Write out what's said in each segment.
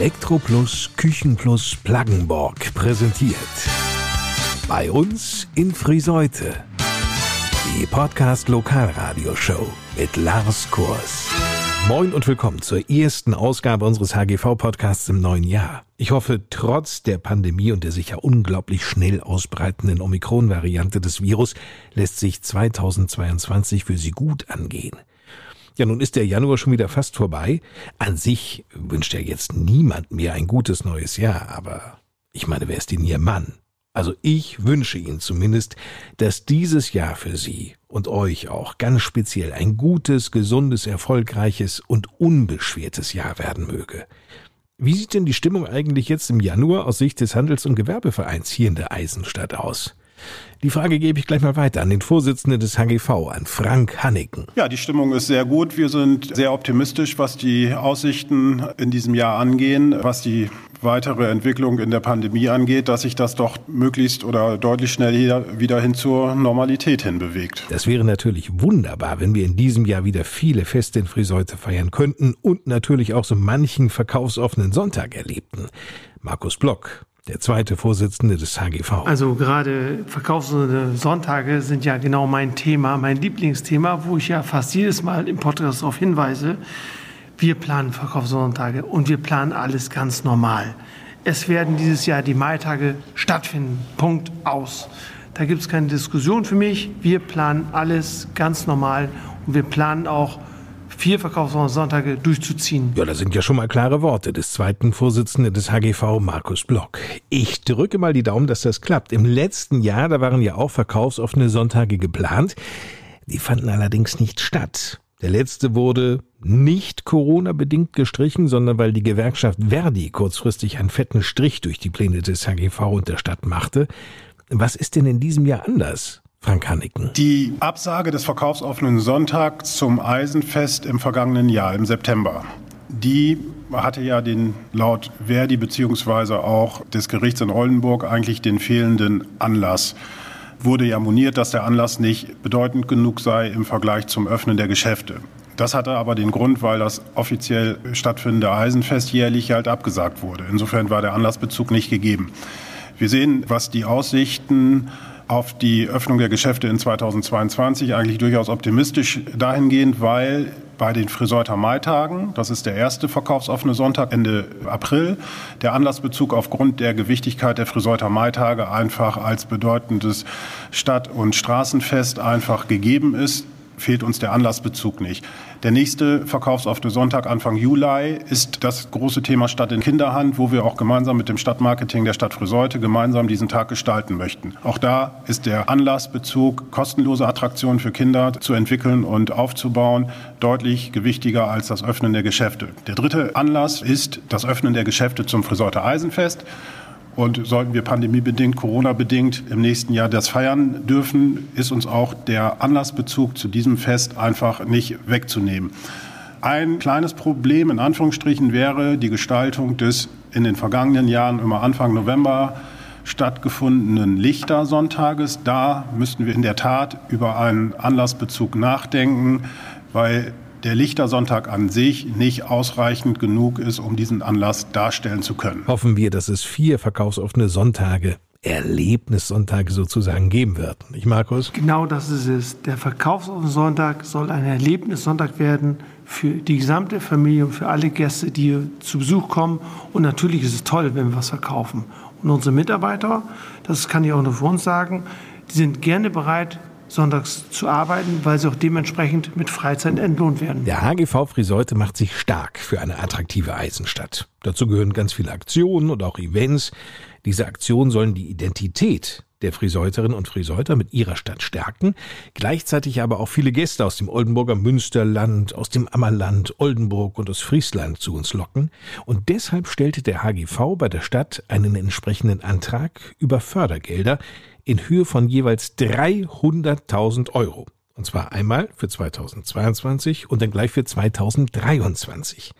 Elektroplus Küchenplus Plaggenborg präsentiert. Bei uns in Friseute. Die Podcast Lokalradioshow mit Lars Kurs. Moin und willkommen zur ersten Ausgabe unseres HGV-Podcasts im neuen Jahr. Ich hoffe, trotz der Pandemie und der sich ja unglaublich schnell ausbreitenden Omikron-Variante des Virus lässt sich 2022 für Sie gut angehen. Ja, nun ist der Januar schon wieder fast vorbei. An sich wünscht ja jetzt niemand mir ein gutes neues Jahr, aber ich meine, wer ist denn Ihr Mann? Also ich wünsche Ihnen zumindest, dass dieses Jahr für Sie und euch auch ganz speziell ein gutes, gesundes, erfolgreiches und unbeschwertes Jahr werden möge. Wie sieht denn die Stimmung eigentlich jetzt im Januar aus Sicht des Handels- und Gewerbevereins hier in der Eisenstadt aus? Die Frage gebe ich gleich mal weiter an den Vorsitzenden des HGV, an Frank Hanniken. Ja, die Stimmung ist sehr gut. Wir sind sehr optimistisch, was die Aussichten in diesem Jahr angehen, was die weitere Entwicklung in der Pandemie angeht, dass sich das doch möglichst oder deutlich schnell wieder hin zur Normalität hinbewegt. Das wäre natürlich wunderbar, wenn wir in diesem Jahr wieder viele Feste in Friseute feiern könnten und natürlich auch so manchen verkaufsoffenen Sonntag erlebten. Markus Block, der zweite Vorsitzende des HGV. Also gerade verkaufsende Sonntage sind ja genau mein Thema, mein Lieblingsthema, wo ich ja fast jedes Mal im Podcast darauf hinweise. Wir planen Verkaufssonntage und wir planen alles ganz normal. Es werden dieses Jahr die Maitage stattfinden. Punkt aus. Da gibt es keine Diskussion für mich. Wir planen alles ganz normal und wir planen auch vier Verkaufssonntage durchzuziehen. Ja, das sind ja schon mal klare Worte des zweiten Vorsitzenden des HGV, Markus Block. Ich drücke mal die Daumen, dass das klappt. Im letzten Jahr, da waren ja auch verkaufsoffene Sonntage geplant. Die fanden allerdings nicht statt. Der letzte wurde nicht Corona-bedingt gestrichen, sondern weil die Gewerkschaft Verdi kurzfristig einen fetten Strich durch die Pläne des HGV und der Stadt machte. Was ist denn in diesem Jahr anders? Frank Hanniken. Die Absage des verkaufsoffenen Sonntags zum Eisenfest im vergangenen Jahr, im September, die hatte ja den laut Verdi beziehungsweise auch des Gerichts in Oldenburg eigentlich den fehlenden Anlass. Wurde ja moniert, dass der Anlass nicht bedeutend genug sei im Vergleich zum Öffnen der Geschäfte. Das hatte aber den Grund, weil das offiziell stattfindende Eisenfest jährlich halt abgesagt wurde. Insofern war der Anlassbezug nicht gegeben. Wir sehen, was die Aussichten auf die Öffnung der Geschäfte in 2022 eigentlich durchaus optimistisch dahingehend, weil bei den Friseuter Maitagen, das ist der erste verkaufsoffene Sonntag Ende April, der Anlassbezug aufgrund der Gewichtigkeit der Friseuter Maitage einfach als bedeutendes Stadt- und Straßenfest einfach gegeben ist fehlt uns der Anlassbezug nicht. Der nächste verkaufsoffene Sonntag Anfang Juli ist das große Thema Stadt in Kinderhand, wo wir auch gemeinsam mit dem Stadtmarketing der Stadt Friseute gemeinsam diesen Tag gestalten möchten. Auch da ist der Anlassbezug, kostenlose Attraktionen für Kinder zu entwickeln und aufzubauen, deutlich gewichtiger als das Öffnen der Geschäfte. Der dritte Anlass ist das Öffnen der Geschäfte zum Friseuter Eisenfest. Und sollten wir pandemiebedingt, Corona-bedingt im nächsten Jahr das feiern dürfen, ist uns auch der Anlassbezug zu diesem Fest einfach nicht wegzunehmen. Ein kleines Problem in Anführungsstrichen wäre die Gestaltung des in den vergangenen Jahren immer Anfang November stattgefundenen Lichtersonntages. Da müssten wir in der Tat über einen Anlassbezug nachdenken, weil der Lichtersonntag an sich nicht ausreichend genug ist, um diesen Anlass darstellen zu können. Hoffen wir, dass es vier verkaufsoffene Sonntage Erlebnissonntage sozusagen geben wird. Nicht, Markus? Genau das ist es. Der verkaufsoffene Sonntag soll ein Erlebnissonntag werden für die gesamte Familie und für alle Gäste, die zu Besuch kommen. Und natürlich ist es toll, wenn wir was verkaufen. Und unsere Mitarbeiter, das kann ich auch nur für uns sagen, die sind gerne bereit, sonntags zu arbeiten, weil sie auch dementsprechend mit Freizeit entlohnt werden. Der HGV Friseute macht sich stark für eine attraktive Eisenstadt. Dazu gehören ganz viele Aktionen und auch Events. Diese Aktionen sollen die Identität der Friseuterinnen und Friseuter mit ihrer Stadt stärken, gleichzeitig aber auch viele Gäste aus dem Oldenburger Münsterland, aus dem Ammerland, Oldenburg und aus Friesland zu uns locken. Und deshalb stellte der HGV bei der Stadt einen entsprechenden Antrag über Fördergelder, in Höhe von jeweils 300.000 Euro. Und zwar einmal für 2022 und dann gleich für 2023.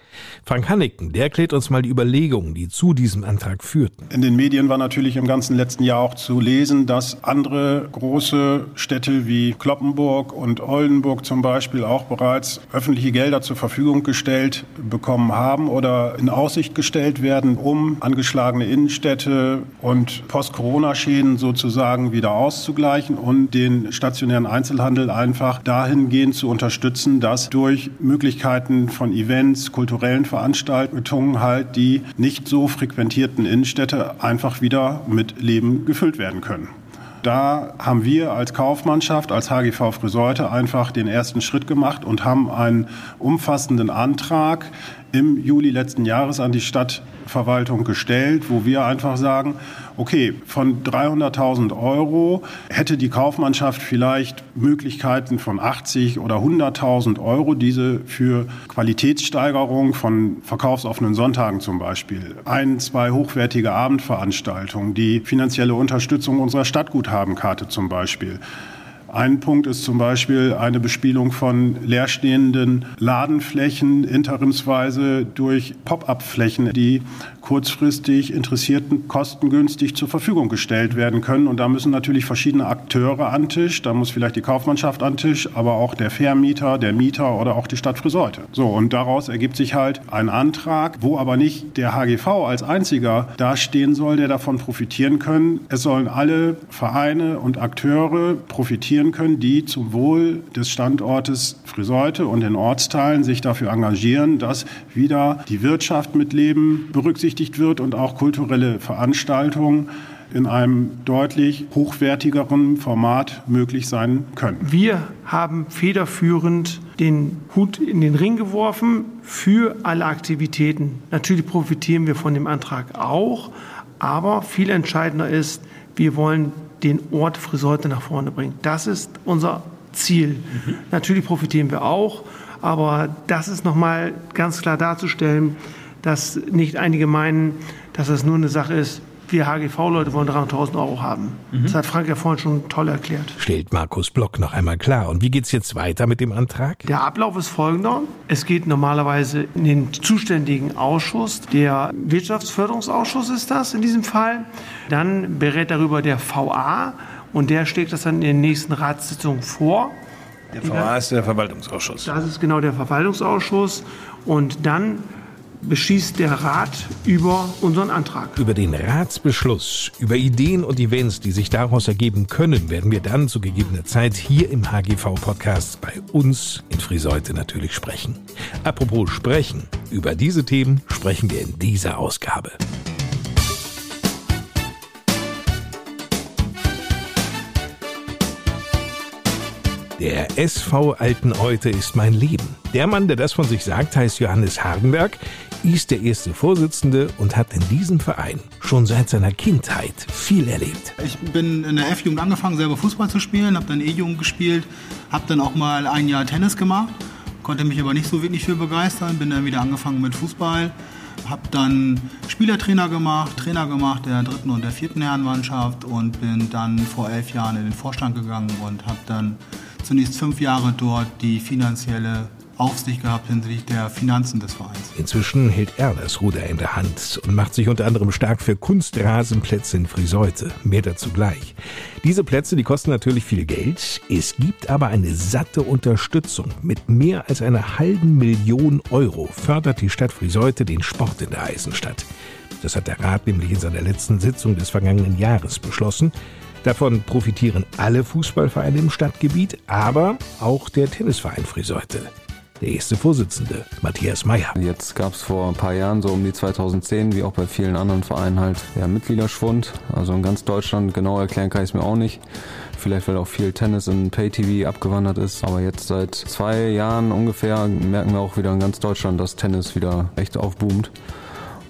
Frank Hanneken, der erklärt uns mal die Überlegungen, die zu diesem Antrag führten. In den Medien war natürlich im ganzen letzten Jahr auch zu lesen, dass andere große Städte wie Kloppenburg und Oldenburg zum Beispiel auch bereits öffentliche Gelder zur Verfügung gestellt bekommen haben oder in Aussicht gestellt werden, um angeschlagene Innenstädte und Post-Corona-Schäden sozusagen wieder auszugleichen und den stationären Einzelhandel einfach dahingehend zu unterstützen, dass durch Möglichkeiten von Events, kulturellen Veranstaltungen halt die nicht so frequentierten Innenstädte einfach wieder mit Leben gefüllt werden können. Da haben wir als Kaufmannschaft, als HGV Friseute einfach den ersten Schritt gemacht und haben einen umfassenden Antrag im Juli letzten Jahres an die Stadtverwaltung gestellt, wo wir einfach sagen, okay, von 300.000 Euro hätte die Kaufmannschaft vielleicht Möglichkeiten von 80 oder 100.000 Euro, diese für Qualitätssteigerung von verkaufsoffenen Sonntagen zum Beispiel, ein, zwei hochwertige Abendveranstaltungen, die finanzielle Unterstützung unserer Stadtguthabenkarte zum Beispiel, ein Punkt ist zum Beispiel eine Bespielung von leerstehenden Ladenflächen interimsweise durch Pop-up-Flächen, die kurzfristig Interessierten kostengünstig zur Verfügung gestellt werden können. Und da müssen natürlich verschiedene Akteure an Tisch. Da muss vielleicht die Kaufmannschaft an Tisch, aber auch der Vermieter, der Mieter oder auch die Stadt Friseute. So, und daraus ergibt sich halt ein Antrag, wo aber nicht der HGV als einziger dastehen soll, der davon profitieren können. Es sollen alle Vereine und Akteure profitieren können, die zum Wohl des Standortes Friseute und den Ortsteilen sich dafür engagieren, dass wieder die Wirtschaft mit Leben berücksichtigt wird und auch kulturelle Veranstaltungen in einem deutlich hochwertigeren Format möglich sein können. Wir haben federführend den Hut in den Ring geworfen für alle Aktivitäten. Natürlich profitieren wir von dem Antrag auch, aber viel entscheidender ist, wir wollen den Ort Friseute nach vorne bringen. Das ist unser Ziel. Mhm. Natürlich profitieren wir auch, aber das ist nochmal ganz klar darzustellen, dass nicht einige meinen, dass das nur eine Sache ist, wir HGV-Leute wollen 300.000 Euro haben. Mhm. Das hat Frank ja vorhin schon toll erklärt. Stellt Markus Block noch einmal klar. Und wie geht es jetzt weiter mit dem Antrag? Der Ablauf ist folgender. Es geht normalerweise in den zuständigen Ausschuss. Der Wirtschaftsförderungsausschuss ist das in diesem Fall. Dann berät darüber der VA und der schlägt das dann in den nächsten Ratssitzungen vor. Der VA ist der Verwaltungsausschuss. Das ist genau der Verwaltungsausschuss. Und dann beschließt der Rat über unseren Antrag. Über den Ratsbeschluss, über Ideen und Events, die sich daraus ergeben können, werden wir dann zu gegebener Zeit hier im HGV-Podcast bei uns in Friseute natürlich sprechen. Apropos sprechen, über diese Themen sprechen wir in dieser Ausgabe. Der SV Alten Eute ist mein Leben. Der Mann, der das von sich sagt, heißt Johannes Hardenberg, ist der erste Vorsitzende und hat in diesem Verein schon seit seiner Kindheit viel erlebt. Ich bin in der F-Jugend angefangen, selber Fußball zu spielen, habe dann E-Jugend gespielt, habe dann auch mal ein Jahr Tennis gemacht, konnte mich aber nicht so wirklich für begeistern, bin dann wieder angefangen mit Fußball, habe dann Spielertrainer gemacht, Trainer gemacht der dritten und der vierten Herrenmannschaft und bin dann vor elf Jahren in den Vorstand gegangen und habe dann zunächst fünf Jahre dort die finanzielle Aufsicht gehabt hinsichtlich der Finanzen des Vereins. Inzwischen hält er das Ruder in der Hand und macht sich unter anderem stark für Kunstrasenplätze in Friseute. Mehr dazu gleich. Diese Plätze, die kosten natürlich viel Geld. Es gibt aber eine satte Unterstützung. Mit mehr als einer halben Million Euro fördert die Stadt Friseute den Sport in der Eisenstadt. Das hat der Rat nämlich in seiner letzten Sitzung des vergangenen Jahres beschlossen. Davon profitieren alle Fußballvereine im Stadtgebiet, aber auch der Tennisverein Friseute. Der erste Vorsitzende, Matthias Meyer. Jetzt gab es vor ein paar Jahren, so um die 2010, wie auch bei vielen anderen Vereinen halt, ja, Mitgliederschwund. Also in ganz Deutschland, genau erklären kann ich es mir auch nicht. Vielleicht, weil auch viel Tennis in Pay-TV abgewandert ist. Aber jetzt seit zwei Jahren ungefähr merken wir auch wieder in ganz Deutschland, dass Tennis wieder echt aufboomt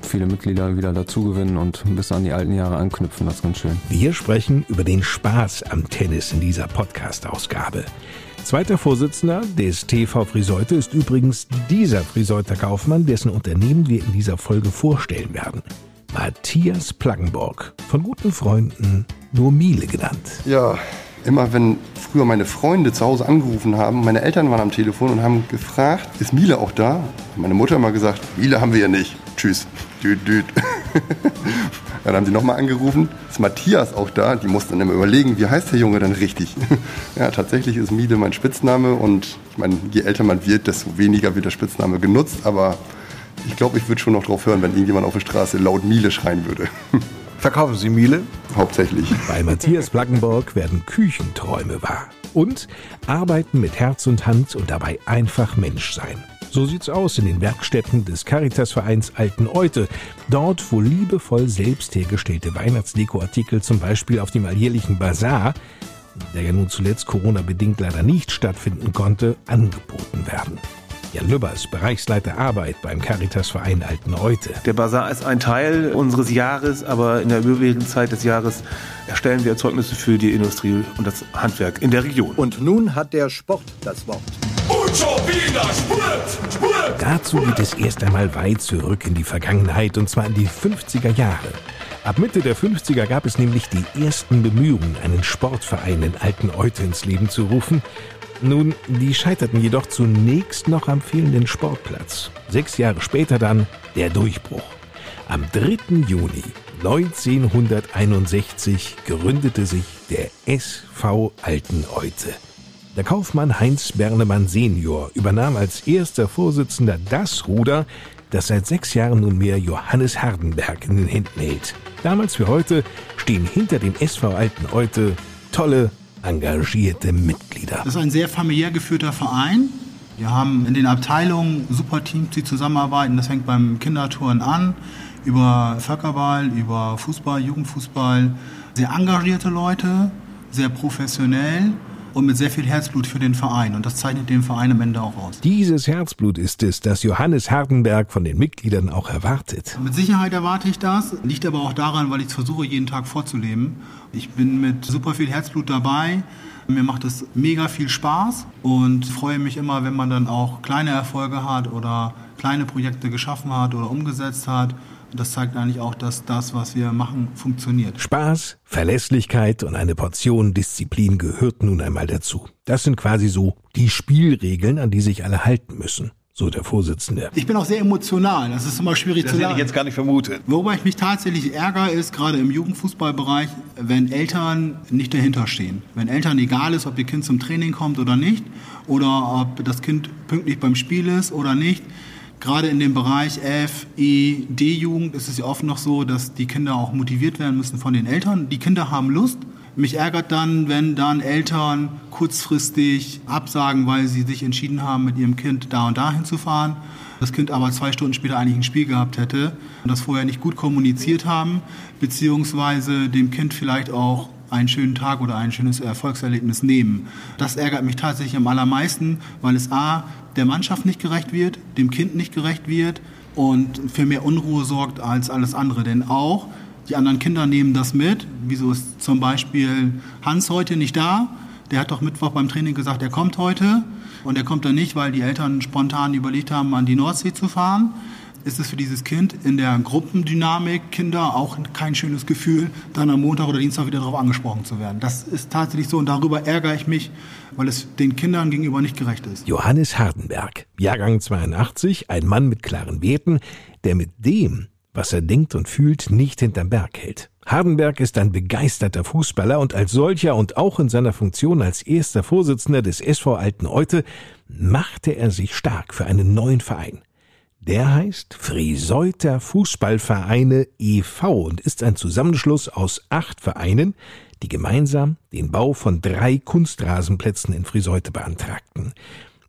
viele Mitglieder wieder dazugewinnen und ein bisschen an die alten Jahre anknüpfen. Das ist ganz schön. Wir sprechen über den Spaß am Tennis in dieser Podcast-Ausgabe. Zweiter Vorsitzender des TV Friseute ist übrigens dieser Friseuter Kaufmann, dessen Unternehmen wir in dieser Folge vorstellen werden. Matthias Plaggenburg, von guten Freunden nur Miele genannt. Ja, immer wenn früher meine Freunde zu Hause angerufen haben, meine Eltern waren am Telefon und haben gefragt, ist Miele auch da? Meine Mutter hat mal gesagt, Miele haben wir ja nicht. Tschüss. Düt, düt. dann haben sie nochmal angerufen, ist Matthias auch da? Die mussten dann immer überlegen, wie heißt der Junge dann richtig? ja, tatsächlich ist Miele mein Spitzname und ich meine, je älter man wird, desto weniger wird der Spitzname genutzt, aber ich glaube, ich würde schon noch drauf hören, wenn irgendjemand auf der Straße laut Miele schreien würde. Verkaufen Sie Miele? Hauptsächlich. Bei Matthias Plackenborg werden Küchenträume wahr. Und arbeiten mit Herz und Hand und dabei einfach Mensch sein. So sieht's aus in den Werkstätten des Caritasvereins Alten Eute. Dort, wo liebevoll selbst hergestellte Weihnachtsdekoartikel zum Beispiel auf dem alljährlichen Bazar, der ja nun zuletzt Corona-bedingt leider nicht stattfinden konnte, angeboten werden. Jan Lübbers, Bereichsleiter Arbeit beim Caritasverein Alten Eute. Der Bazar ist ein Teil unseres Jahres, aber in der überwiegenden Zeit des Jahres erstellen wir Erzeugnisse für die Industrie und das Handwerk in der Region. Und nun hat der Sport das Wort. Dazu geht es erst einmal weit zurück in die Vergangenheit, und zwar in die 50er Jahre. Ab Mitte der 50er gab es nämlich die ersten Bemühungen, einen Sportverein in Alten Eute ins Leben zu rufen. Nun, die scheiterten jedoch zunächst noch am fehlenden Sportplatz. Sechs Jahre später dann der Durchbruch. Am 3. Juni 1961 gründete sich der SV Alten Eute. Der Kaufmann Heinz Bernemann senior übernahm als erster Vorsitzender das Ruder, das seit sechs Jahren nunmehr Johannes Hardenberg in den Händen hält. Damals wie heute stehen hinter dem SV Alten Eute tolle, engagierte Mitglieder. Das ist ein sehr familiär geführter Verein. Wir haben in den Abteilungen super Teams, die zusammenarbeiten. Das fängt beim Kindertouren an, über Völkerball, über Fußball, Jugendfußball. Sehr engagierte Leute, sehr professionell und mit sehr viel Herzblut für den Verein. Und das zeichnet den Verein am Ende auch aus. Dieses Herzblut ist es, das Johannes Hardenberg von den Mitgliedern auch erwartet. Mit Sicherheit erwarte ich das. Liegt aber auch daran, weil ich es versuche, jeden Tag vorzuleben. Ich bin mit super viel Herzblut dabei. Mir macht es mega viel Spaß und freue mich immer, wenn man dann auch kleine Erfolge hat oder kleine Projekte geschaffen hat oder umgesetzt hat. Das zeigt eigentlich auch, dass das, was wir machen, funktioniert. Spaß, Verlässlichkeit und eine Portion Disziplin gehört nun einmal dazu. Das sind quasi so die Spielregeln, an die sich alle halten müssen. So der Vorsitzende. Ich bin auch sehr emotional. Das ist immer schwierig Das zu hätte sagen. ich jetzt gar nicht vermutet. Wobei ich mich tatsächlich ärgere, ist gerade im Jugendfußballbereich, wenn Eltern nicht dahinter stehen. Wenn Eltern egal ist, ob ihr Kind zum Training kommt oder nicht, oder ob das Kind pünktlich beim Spiel ist oder nicht. Gerade in dem Bereich F, E, D-Jugend ist es ja oft noch so, dass die Kinder auch motiviert werden müssen von den Eltern. Die Kinder haben Lust. Mich ärgert dann, wenn dann Eltern kurzfristig absagen, weil sie sich entschieden haben, mit ihrem Kind da und dahin zu fahren. Das Kind aber zwei Stunden später eigentlich ein Spiel gehabt hätte und das vorher nicht gut kommuniziert haben, beziehungsweise dem Kind vielleicht auch einen schönen Tag oder ein schönes Erfolgserlebnis nehmen. Das ärgert mich tatsächlich am allermeisten, weil es A, der Mannschaft nicht gerecht wird, dem Kind nicht gerecht wird und für mehr Unruhe sorgt als alles andere. Denn auch die anderen Kinder nehmen das mit. Wieso ist zum Beispiel Hans heute nicht da? Der hat doch Mittwoch beim Training gesagt, er kommt heute. Und er kommt dann nicht, weil die Eltern spontan überlegt haben, an die Nordsee zu fahren. Ist es für dieses Kind in der Gruppendynamik Kinder auch kein schönes Gefühl, dann am Montag oder Dienstag wieder darauf angesprochen zu werden. Das ist tatsächlich so und darüber ärgere ich mich, weil es den Kindern gegenüber nicht gerecht ist. Johannes Hardenberg, Jahrgang 82, ein Mann mit klaren Werten, der mit dem, was er denkt und fühlt, nicht hinterm Berg hält. Hardenberg ist ein begeisterter Fußballer und als solcher und auch in seiner Funktion als erster Vorsitzender des SV Alten Eute machte er sich stark für einen neuen Verein. Der heißt Frieseuter Fußballvereine e.V. und ist ein Zusammenschluss aus acht Vereinen, die gemeinsam den Bau von drei Kunstrasenplätzen in Friseute beantragten.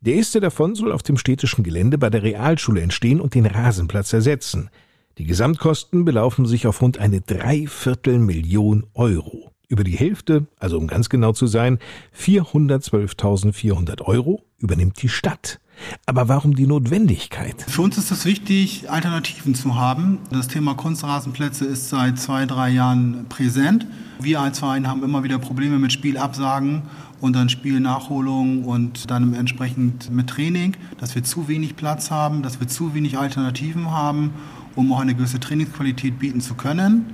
Der erste davon soll auf dem städtischen Gelände bei der Realschule entstehen und den Rasenplatz ersetzen. Die Gesamtkosten belaufen sich auf rund eine Dreiviertelmillion Euro. Über die Hälfte, also um ganz genau zu sein, 412.400 Euro, übernimmt die Stadt. Aber warum die Notwendigkeit? Für uns ist es wichtig, Alternativen zu haben. Das Thema Kunstrasenplätze ist seit zwei, drei Jahren präsent. Wir als Verein haben immer wieder Probleme mit Spielabsagen und dann Spielnachholung und dann entsprechend mit Training, dass wir zu wenig Platz haben, dass wir zu wenig Alternativen haben, um auch eine gewisse Trainingsqualität bieten zu können.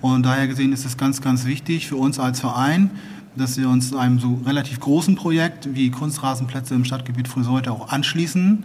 Und daher gesehen ist es ganz, ganz wichtig für uns als Verein, dass wir uns einem so relativ großen Projekt wie Kunstrasenplätze im Stadtgebiet Friseute auch anschließen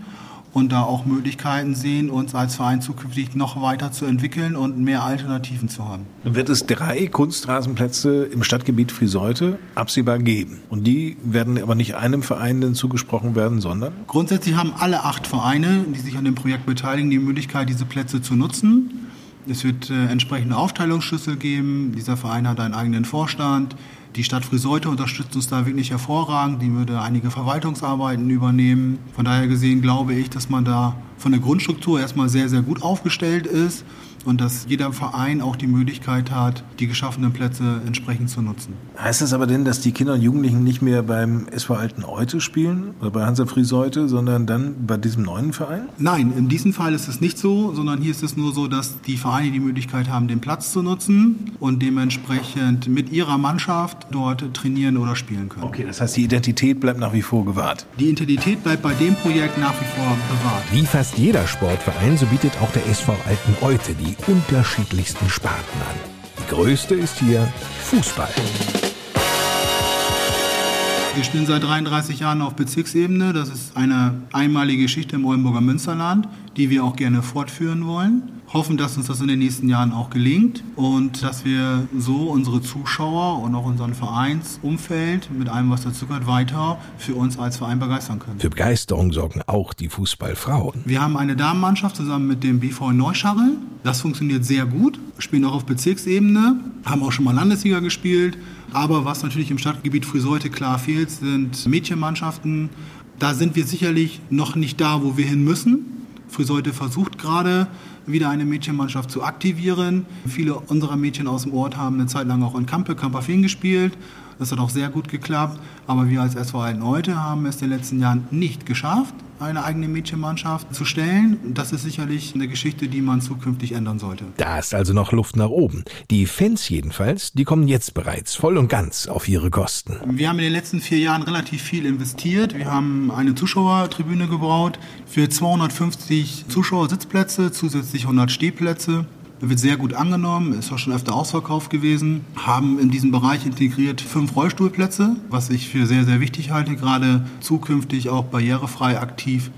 und da auch Möglichkeiten sehen, uns als Verein zukünftig noch weiter zu entwickeln und mehr Alternativen zu haben. Dann wird es drei Kunstrasenplätze im Stadtgebiet Friseute absehbar geben. Und die werden aber nicht einem Verein zugesprochen werden, sondern? Grundsätzlich haben alle acht Vereine, die sich an dem Projekt beteiligen, die Möglichkeit, diese Plätze zu nutzen. Es wird äh, entsprechende Aufteilungsschlüssel geben. Dieser Verein hat einen eigenen Vorstand. Die Stadt Friseute unterstützt uns da wirklich hervorragend. Die würde einige Verwaltungsarbeiten übernehmen. Von daher gesehen glaube ich, dass man da von der Grundstruktur erstmal sehr, sehr gut aufgestellt ist und dass jeder Verein auch die Möglichkeit hat, die geschaffenen Plätze entsprechend zu nutzen. Heißt das aber denn, dass die Kinder und Jugendlichen nicht mehr beim SV Alten Eute spielen oder bei Hansa Friseute, sondern dann bei diesem neuen Verein? Nein, in diesem Fall ist es nicht so, sondern hier ist es nur so, dass die Vereine die Möglichkeit haben, den Platz zu nutzen und dementsprechend mit ihrer Mannschaft dort trainieren oder spielen können. Okay, das heißt, die Identität bleibt nach wie vor gewahrt. Die Identität bleibt bei dem Projekt nach wie vor bewahrt. Wie fast jeder Sportverein, so bietet auch der SV Alten Eute die unterschiedlichsten Sparten an. Die größte ist hier Fußball. Wir spielen seit 33 Jahren auf Bezirksebene. Das ist eine einmalige Geschichte im Oldenburger Münsterland, die wir auch gerne fortführen wollen. Hoffen, dass uns das in den nächsten Jahren auch gelingt und dass wir so unsere Zuschauer und auch unseren Vereinsumfeld mit allem, was dazu gehört, weiter für uns als Verein begeistern können. Für Begeisterung sorgen auch die Fußballfrauen. Wir haben eine Damenmannschaft zusammen mit dem BV Neuscharre. Das funktioniert sehr gut. Spielen auch auf Bezirksebene, haben auch schon mal Landesliga gespielt. Aber was natürlich im Stadtgebiet Friseute klar fehlt, sind Mädchenmannschaften. Da sind wir sicherlich noch nicht da, wo wir hin müssen. Friseute versucht gerade, wieder eine Mädchenmannschaft zu aktivieren. Viele unserer Mädchen aus dem Ort haben eine Zeit lang auch in Kampe, Kamperfin gespielt. Das hat auch sehr gut geklappt. Aber wir als SV Altenheute haben es in den letzten Jahren nicht geschafft, eine eigene Mädchenmannschaft zu stellen. Das ist sicherlich eine Geschichte, die man zukünftig ändern sollte. Da ist also noch Luft nach oben. Die Fans jedenfalls, die kommen jetzt bereits voll und ganz auf ihre Kosten. Wir haben in den letzten vier Jahren relativ viel investiert. Wir haben eine Zuschauertribüne gebaut für 250 Zuschauersitzplätze, zusätzlich 100 Stehplätze. Wird sehr gut angenommen, ist auch schon öfter ausverkauft gewesen. Haben in diesem Bereich integriert fünf Rollstuhlplätze, was ich für sehr, sehr wichtig halte, gerade zukünftig auch barrierefrei aktiv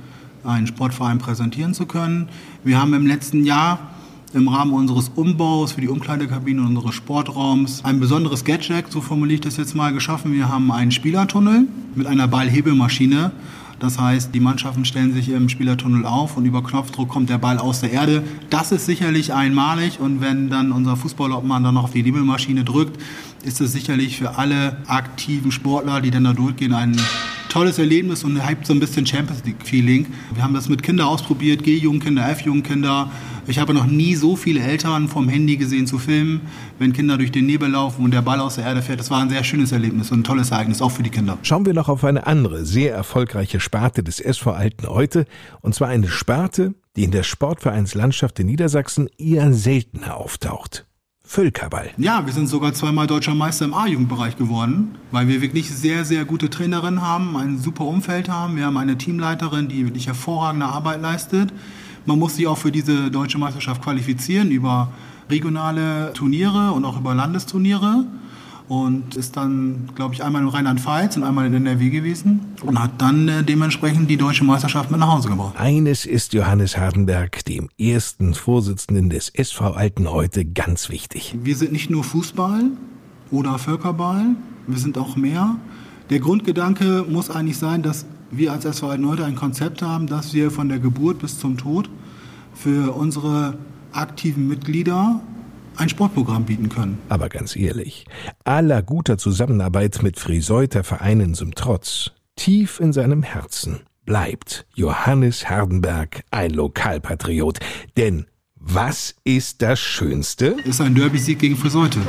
einen Sportverein präsentieren zu können. Wir haben im letzten Jahr im Rahmen unseres Umbaus für die Umkleidekabine unseres Sportraums ein besonderes Gadget, so formuliere ich das jetzt mal, geschaffen. Wir haben einen Spielertunnel mit einer Ballhebelmaschine. Das heißt, die Mannschaften stellen sich im Spielertunnel auf und über Knopfdruck kommt der Ball aus der Erde. Das ist sicherlich einmalig und wenn dann unser Fußballobmann dann noch auf die Hebelmaschine drückt, ist es sicherlich für alle aktiven Sportler, die dann da durchgehen, ein tolles Erlebnis und hypt so ein bisschen Champions League Feeling. Wir haben das mit Kindern ausprobiert, G-Jugendkinder, F-Jugendkinder. Ich habe noch nie so viele Eltern vom Handy gesehen zu filmen, wenn Kinder durch den Nebel laufen und der Ball aus der Erde fährt. Das war ein sehr schönes Erlebnis und ein tolles Ereignis, auch für die Kinder. Schauen wir noch auf eine andere, sehr erfolgreiche Sparte des SV Alten Eute, und zwar eine Sparte, die in der Sportvereinslandschaft in Niedersachsen eher seltener auftaucht. Völkerball. Ja, wir sind sogar zweimal deutscher Meister im A-Jugendbereich geworden, weil wir wirklich sehr, sehr gute Trainerinnen haben, ein super Umfeld haben. Wir haben eine Teamleiterin, die wirklich hervorragende Arbeit leistet. Man muss sich auch für diese deutsche Meisterschaft qualifizieren über regionale Turniere und auch über Landesturniere und ist dann, glaube ich, einmal in Rheinland-Pfalz und einmal in NRW gewesen und hat dann äh, dementsprechend die deutsche Meisterschaft mit nach Hause gebracht. Eines ist Johannes Hardenberg, dem ersten Vorsitzenden des SV Alten heute, ganz wichtig. Wir sind nicht nur Fußball oder Völkerball, wir sind auch mehr. Der Grundgedanke muss eigentlich sein, dass wir als SV Alten heute ein Konzept haben, dass wir von der Geburt bis zum Tod für unsere aktiven Mitglieder ein Sportprogramm bieten können. Aber ganz ehrlich, aller guter Zusammenarbeit mit Friseuter Vereinen zum Trotz, tief in seinem Herzen bleibt Johannes Hardenberg ein Lokalpatriot. Denn was ist das Schönste? Ist ein Derby-Sieg gegen Friseute.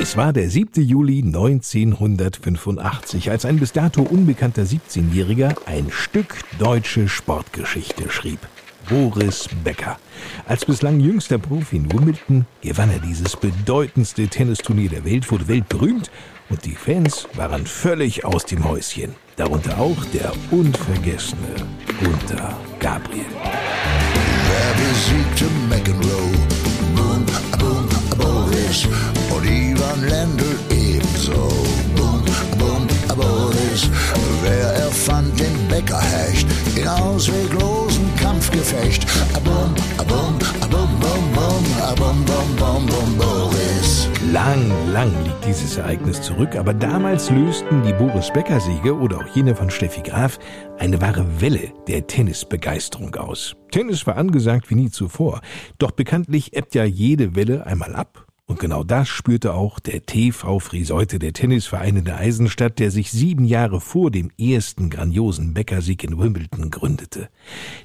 Es war der 7. Juli 1985, als ein bis dato unbekannter 17-Jähriger ein Stück deutsche Sportgeschichte schrieb. Boris Becker. Als bislang jüngster Profi in Wimbledon gewann er dieses bedeutendste Tennisturnier der Welt, wurde weltberühmt und die Fans waren völlig aus dem Häuschen. Darunter auch der unvergessene Gunther Gabriel. Wer besiegte McEnroe? Boom, boom, Boris und Ivan Lendl ebenso. Bunt, bunt, Boris, wer erfand den Bäckerhecht in ausweglosen Kampfgefecht? Abum, abum, abum, bum, bum, abum, bum, bum, bum, Boris. Lang, lang liegt dieses Ereignis zurück, aber damals lösten die Boris Becker-Siege oder auch jene von Steffi Graf eine wahre Welle der Tennisbegeisterung aus. Tennis war angesagt wie nie zuvor, doch bekanntlich ebbt ja jede Welle einmal ab und genau das spürte auch der TV Friseute, der Tennisverein in der Eisenstadt, der sich sieben Jahre vor dem ersten grandiosen Bäckersieg in Wimbledon gründete.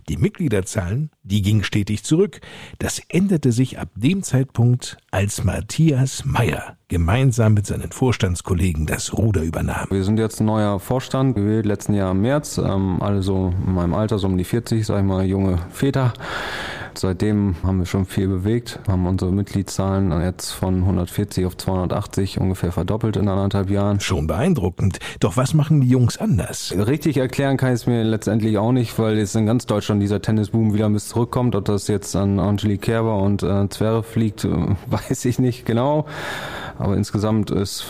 Die Mitgliederzahlen, die gingen stetig zurück. Das änderte sich ab dem Zeitpunkt, als Matthias Meyer gemeinsam mit seinen Vorstandskollegen das Ruder übernahm. Wir sind jetzt ein neuer Vorstand, gewählt letzten Jahr im März, ähm, alle so in meinem Alter, so um die 40, sag ich mal, junge Väter. Seitdem haben wir schon viel bewegt, haben unsere Mitgliedszahlen jetzt von 140 auf 280 ungefähr verdoppelt in anderthalb Jahren. Schon beeindruckend. Doch was machen die Jungs anders? Richtig erklären kann ich es mir letztendlich auch nicht, weil jetzt in ganz Deutschland dieser Tennisboom wieder ein bisschen zurückkommt. Ob das jetzt an Angelique Kerber und äh, Zverev liegt, äh, weiß ich nicht genau. Aber insgesamt ist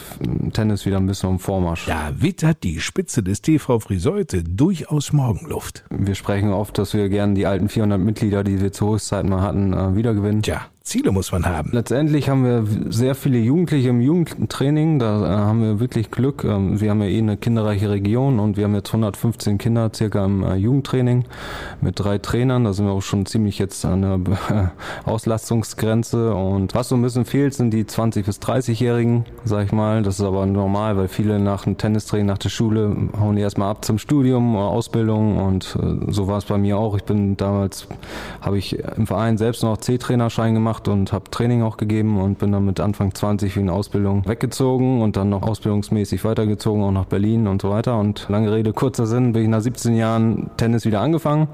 Tennis wieder ein bisschen im Vormarsch. Da wittert die Spitze des TV Friseute durchaus Morgenluft. Wir sprechen oft, dass wir gerne die alten 400 Mitglieder, die wir zu Hochzeiten mal hatten, äh, wiedergewinnen. Tja, Ziele muss man haben. Letztendlich haben wir sehr viele Jugendliche im Jugendtraining. Da äh, haben wir wirklich Glück. Ähm, wir haben ja eh eine kinderreiche Region und wir haben jetzt 115 Kinder circa im äh, Jugendtraining mit drei Trainern. Da sind wir auch schon ziemlich jetzt an der Auslastungsgrenze. Und was so ein bisschen fehlt, sind die 20 bis 30-Jährigen, sag ich mal. Das ist aber normal, weil viele nach dem Tennistraining, nach der Schule hauen die erstmal ab zum Studium Ausbildung. Und äh, so war es bei mir auch. Ich bin damals, habe ich im Verein selbst noch C-Trainerschein gemacht gemacht und habe Training auch gegeben und bin dann mit Anfang 20 wegen Ausbildung weggezogen und dann noch ausbildungsmäßig weitergezogen, auch nach Berlin und so weiter. Und lange Rede, kurzer Sinn, bin ich nach 17 Jahren Tennis wieder angefangen.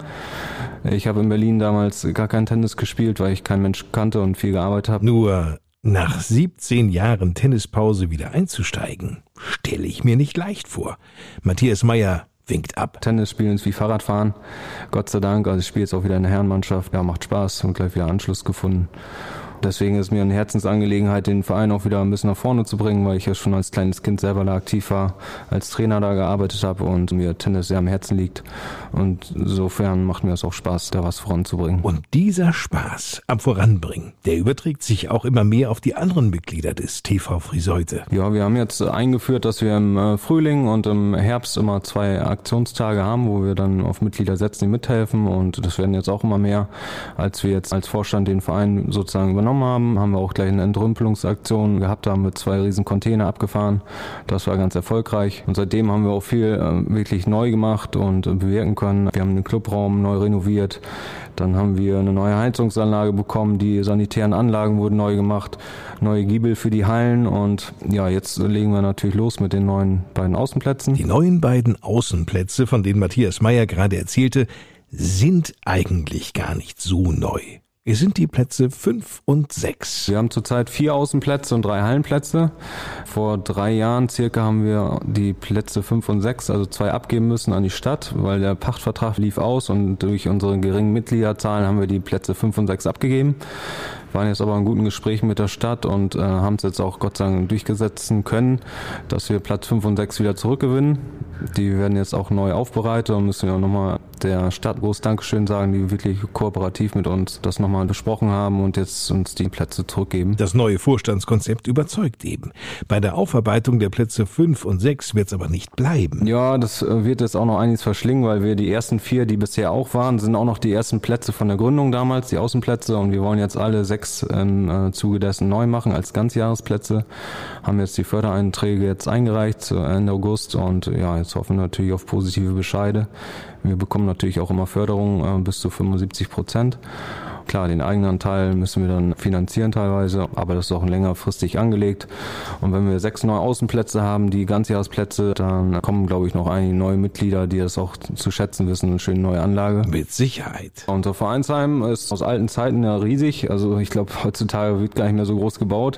Ich habe in Berlin damals gar kein Tennis gespielt, weil ich keinen Mensch kannte und viel gearbeitet habe. Nur nach 17 Jahren Tennispause wieder einzusteigen, stelle ich mir nicht leicht vor. Matthias Meyer winkt ab. Tennis spielen ist wie Fahrradfahren. Gott sei Dank. Also ich spiele jetzt auch wieder in der Herrenmannschaft. Ja, macht Spaß und gleich wieder Anschluss gefunden. Deswegen ist mir eine Herzensangelegenheit, den Verein auch wieder ein bisschen nach vorne zu bringen, weil ich ja schon als kleines Kind selber da aktiv war, als Trainer da gearbeitet habe und mir Tennis sehr am Herzen liegt. Und insofern macht mir es auch Spaß, da was voranzubringen. Und dieser Spaß am Voranbringen, der überträgt sich auch immer mehr auf die anderen Mitglieder des TV Friseute. Ja, wir haben jetzt eingeführt, dass wir im äh, Frühling und im Herbst immer zwei Aktionstage haben, wo wir dann auf Mitglieder setzen, die mithelfen. Und das werden jetzt auch immer mehr, als wir jetzt als Vorstand den Verein sozusagen übernommen übernommen haben, haben wir auch gleich eine Entrümpelungsaktion gehabt, haben wir zwei riesen Container abgefahren. Das war ganz erfolgreich. Und seitdem haben wir auch viel äh, wirklich neu gemacht und äh, bewirken können. Wir haben den Clubraum neu renoviert. Dann haben wir eine neue Heizungsanlage bekommen. Die sanitären Anlagen wurden neu gemacht. Neue Giebel für die Hallen. Und ja, jetzt legen wir natürlich los mit den neuen beiden Außenplätzen. Die neuen beiden Außenplätze, von denen Matthias Meyer gerade erzählte, sind eigentlich gar nicht so neu. Es sind die Plätze 5 und 6. Wir haben zurzeit vier Außenplätze und drei Hallenplätze. Vor drei Jahren circa haben wir die Plätze 5 und 6, also zwei abgeben müssen an die Stadt, weil der Pachtvertrag lief aus und durch unsere geringen Mitgliederzahlen haben wir die Plätze 5 und 6 abgegeben waren jetzt aber in guten Gesprächen mit der Stadt und äh, haben es jetzt auch Gott sei Dank durchgesetzen können, dass wir Platz 5 und 6 wieder zurückgewinnen. Die werden jetzt auch neu aufbereitet und müssen wir auch nochmal der Stadt groß Dankeschön sagen, die wirklich kooperativ mit uns das nochmal besprochen haben und jetzt uns die Plätze zurückgeben. Das neue Vorstandskonzept überzeugt eben. Bei der Aufarbeitung der Plätze 5 und 6 wird es aber nicht bleiben. Ja, das äh, wird jetzt auch noch einiges verschlingen, weil wir die ersten vier, die bisher auch waren, sind auch noch die ersten Plätze von der Gründung damals, die Außenplätze und wir wollen jetzt alle sechs sechs im äh, Zuge dessen neu machen als Ganzjahresplätze. Haben jetzt die Fördereinträge jetzt eingereicht Ende August und ja, jetzt hoffen wir natürlich auf positive Bescheide. Wir bekommen natürlich auch immer Förderung äh, bis zu 75 Prozent. Klar, den eigenen Teil müssen wir dann finanzieren teilweise, aber das ist auch längerfristig angelegt. Und wenn wir sechs neue Außenplätze haben, die Ganzjahresplätze, dann kommen, glaube ich, noch einige neue Mitglieder, die das auch zu schätzen wissen. Eine schöne neue Anlage. Mit Sicherheit. Unser Vereinsheim ist aus alten Zeiten ja riesig. Also ich glaube, heutzutage wird gar nicht mehr so groß gebaut.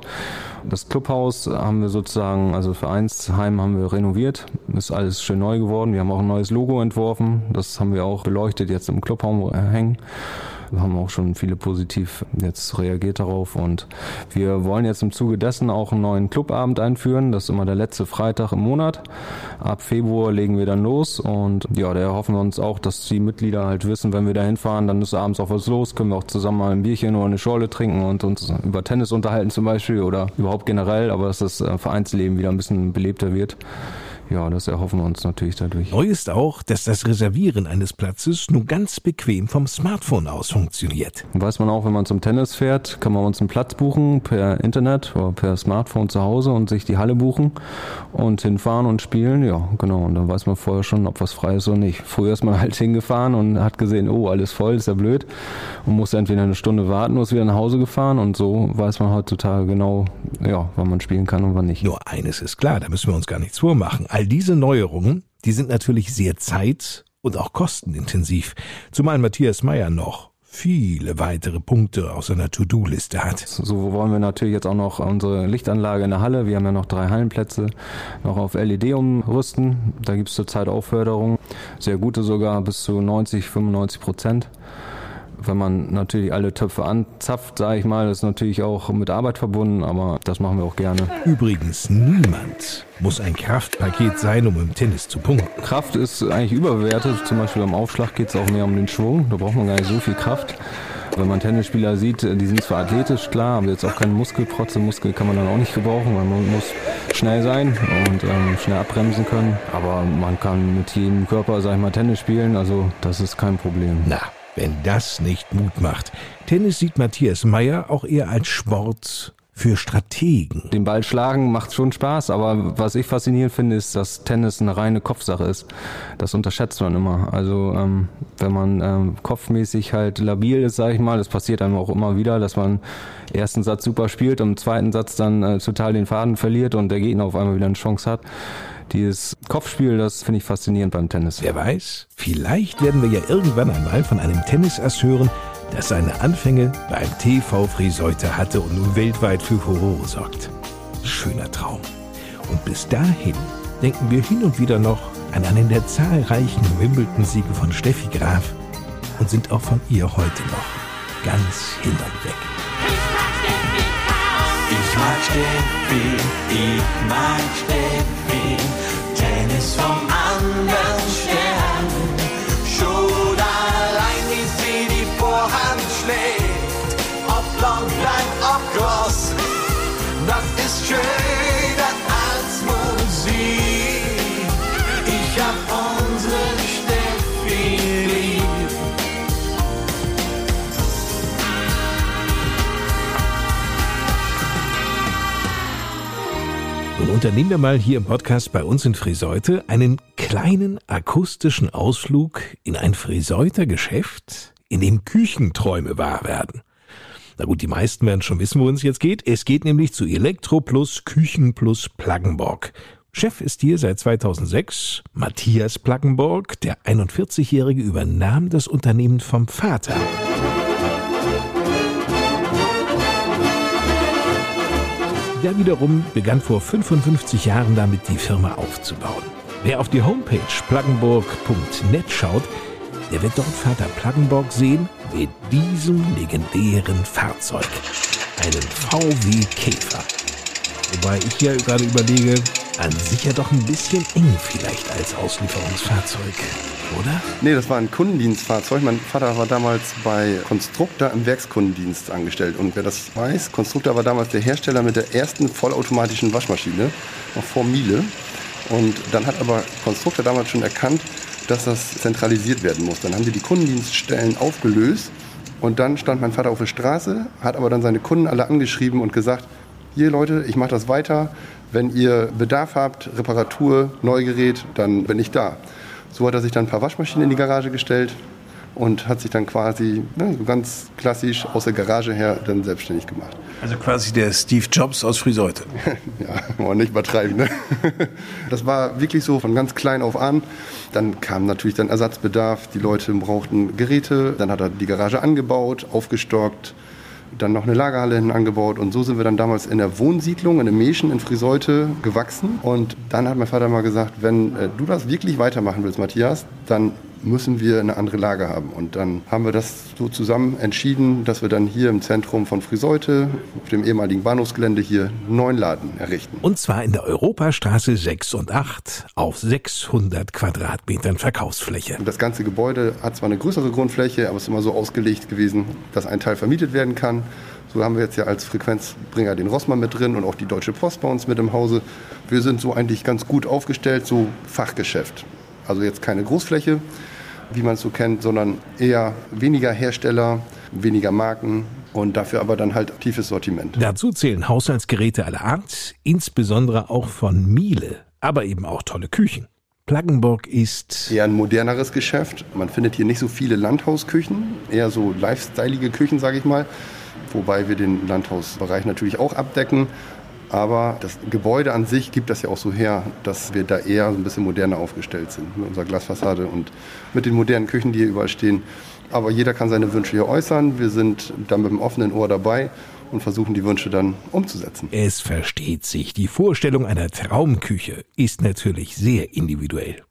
Das Clubhaus haben wir sozusagen, also Vereinsheim haben wir renoviert. Ist alles schön neu geworden. Wir haben auch ein neues Logo entworfen. Das haben wir auch beleuchtet jetzt im Clubhaus hängen. Wir haben auch schon viele positiv jetzt reagiert darauf und wir wollen jetzt im Zuge dessen auch einen neuen Clubabend einführen. Das ist immer der letzte Freitag im Monat. Ab Februar legen wir dann los und ja, da hoffen wir uns auch, dass die Mitglieder halt wissen, wenn wir da hinfahren, dann ist abends auch was los, können wir auch zusammen mal ein Bierchen oder eine Schorle trinken und uns über Tennis unterhalten zum Beispiel oder überhaupt generell, aber dass das äh, Vereinsleben wieder ein bisschen belebter wird ja, das erhoffen wir uns natürlich dadurch. Neu ist auch, dass das Reservieren eines Platzes nun ganz bequem vom Smartphone aus funktioniert. Weiß man auch, wenn man zum Tennis fährt, kann man uns einen Platz buchen per Internet oder per Smartphone zu Hause und sich die Halle buchen und hinfahren und spielen. Ja, genau. Und dann weiß man vorher schon, ob was frei ist oder nicht. Früher ist man halt hingefahren und hat gesehen, oh, alles voll, ist ja blöd und musste entweder eine Stunde warten oder ist wieder nach Hause gefahren und so weiß man heutzutage genau, ja, wann man spielen kann und wann nicht. Nur eines ist klar, da müssen wir uns gar nichts vormachen. All diese Neuerungen, die sind natürlich sehr zeit- und auch kostenintensiv. Zumal Matthias Meyer noch viele weitere Punkte auf seiner To-Do-Liste hat. So wollen wir natürlich jetzt auch noch unsere Lichtanlage in der Halle, wir haben ja noch drei Hallenplätze, noch auf LED umrüsten. Da gibt es zurzeit auch Förderung, sehr gute sogar, bis zu 90, 95 Prozent wenn man natürlich alle Töpfe anzapft, sage ich mal, ist natürlich auch mit Arbeit verbunden, aber das machen wir auch gerne. Übrigens, niemand muss ein Kraftpaket sein, um im Tennis zu punkten. Kraft ist eigentlich überbewertet. Zum Beispiel beim Aufschlag geht es auch mehr um den Schwung. Da braucht man gar nicht so viel Kraft. Wenn man Tennisspieler sieht, die sind zwar athletisch, klar, aber jetzt auch keine Muskelprotze. Muskel kann man dann auch nicht gebrauchen, weil man muss schnell sein und ähm, schnell abbremsen können. Aber man kann mit jedem Körper, sag ich mal, Tennis spielen, also das ist kein Problem. Na, wenn das nicht Mut macht. Tennis sieht Matthias Meyer auch eher als Sport für Strategen. Den Ball schlagen macht schon Spaß, aber was ich faszinierend finde, ist, dass Tennis eine reine Kopfsache ist. Das unterschätzt man immer. Also ähm, wenn man ähm, kopfmäßig halt labil ist, sage ich mal, das passiert einem auch immer wieder, dass man ersten Satz super spielt, und im zweiten Satz dann äh, total den Faden verliert und der Gegner auf einmal wieder eine Chance hat. Dieses Kopfspiel, das finde ich faszinierend beim Tennis. Wer weiß, vielleicht werden wir ja irgendwann einmal von einem Tennisass hören, das seine Anfänge beim TV Friseute hatte und nun weltweit für Furore sorgt. Schöner Traum. Und bis dahin denken wir hin und wieder noch an einen der zahlreichen Wimbledon-Siege von Steffi Graf und sind auch von ihr heute noch ganz hin und weg. Ich mag Steffi, ich mag Steffi, Tennis vom anderen Stern. Schon allein, wie sie die Vorhand schlägt, ob long bleibt, ob groß, das ist schöner unternehmen wir mal hier im Podcast bei uns in Friseute einen kleinen akustischen Ausflug in ein Friseuter Geschäft, in dem Küchenträume wahr werden. Na gut, die meisten werden schon wissen, worum es jetzt geht. Es geht nämlich zu Elektro Plus Küchen Plus Plaggenborg. Chef ist hier seit 2006 Matthias Plaggenborg. Der 41-Jährige übernahm das Unternehmen vom Vater. Der wiederum begann vor 55 Jahren damit, die Firma aufzubauen. Wer auf die Homepage plaggenburg.net schaut, der wird dort Vater Plaggenborg sehen mit diesem legendären Fahrzeug. Einen VW Käfer. Wobei ich hier gerade überlege, an sich ja doch ein bisschen eng vielleicht als Auslieferungsfahrzeug, oder? Nee, das war ein Kundendienstfahrzeug. Mein Vater war damals bei Constructor im Werkskundendienst angestellt. Und wer das weiß, Constructor war damals der Hersteller mit der ersten vollautomatischen Waschmaschine, noch vor Miele. Und dann hat aber Constructor damals schon erkannt, dass das zentralisiert werden muss. Dann haben sie die Kundendienststellen aufgelöst und dann stand mein Vater auf der Straße, hat aber dann seine Kunden alle angeschrieben und gesagt, hier Leute, ich mache das weiter. Wenn ihr Bedarf habt, Reparatur, Neugerät, dann bin ich da. So hat er sich dann ein paar Waschmaschinen in die Garage gestellt und hat sich dann quasi ne, so ganz klassisch aus der Garage her dann selbstständig gemacht. Also quasi der Steve Jobs aus Friseute. ja, wollen wir nicht übertreiben. Ne? Das war wirklich so von ganz klein auf an. Dann kam natürlich dann Ersatzbedarf. Die Leute brauchten Geräte. Dann hat er die Garage angebaut, aufgestockt, dann noch eine Lagerhalle hin angebaut. Und so sind wir dann damals in der Wohnsiedlung, in der Meschen in Friseute gewachsen. Und dann hat mein Vater mal gesagt, wenn äh, du das wirklich weitermachen willst, Matthias, dann müssen wir eine andere Lage haben. Und dann haben wir das so zusammen entschieden, dass wir dann hier im Zentrum von Friseute, auf dem ehemaligen Bahnhofsgelände, hier einen neuen Laden errichten. Und zwar in der Europastraße 6 und 8 auf 600 Quadratmetern Verkaufsfläche. Und das ganze Gebäude hat zwar eine größere Grundfläche, aber es ist immer so ausgelegt gewesen, dass ein Teil vermietet werden kann. So haben wir jetzt ja als Frequenzbringer den Rossmann mit drin und auch die Deutsche Post bei uns mit im Hause. Wir sind so eigentlich ganz gut aufgestellt, so Fachgeschäft. Also jetzt keine Großfläche, wie man es so kennt, sondern eher weniger Hersteller, weniger Marken und dafür aber dann halt tiefes Sortiment. Dazu zählen Haushaltsgeräte aller Art, insbesondere auch von Miele, aber eben auch tolle Küchen. Plaggenburg ist eher ein moderneres Geschäft. Man findet hier nicht so viele Landhausküchen, eher so lifestyleige Küchen, sage ich mal. Wobei wir den Landhausbereich natürlich auch abdecken. Aber das Gebäude an sich gibt das ja auch so her, dass wir da eher ein bisschen moderner aufgestellt sind mit unserer Glasfassade und mit den modernen Küchen, die hier überall stehen. Aber jeder kann seine Wünsche hier äußern. Wir sind da mit dem offenen Ohr dabei und versuchen die Wünsche dann umzusetzen. Es versteht sich, die Vorstellung einer Traumküche ist natürlich sehr individuell.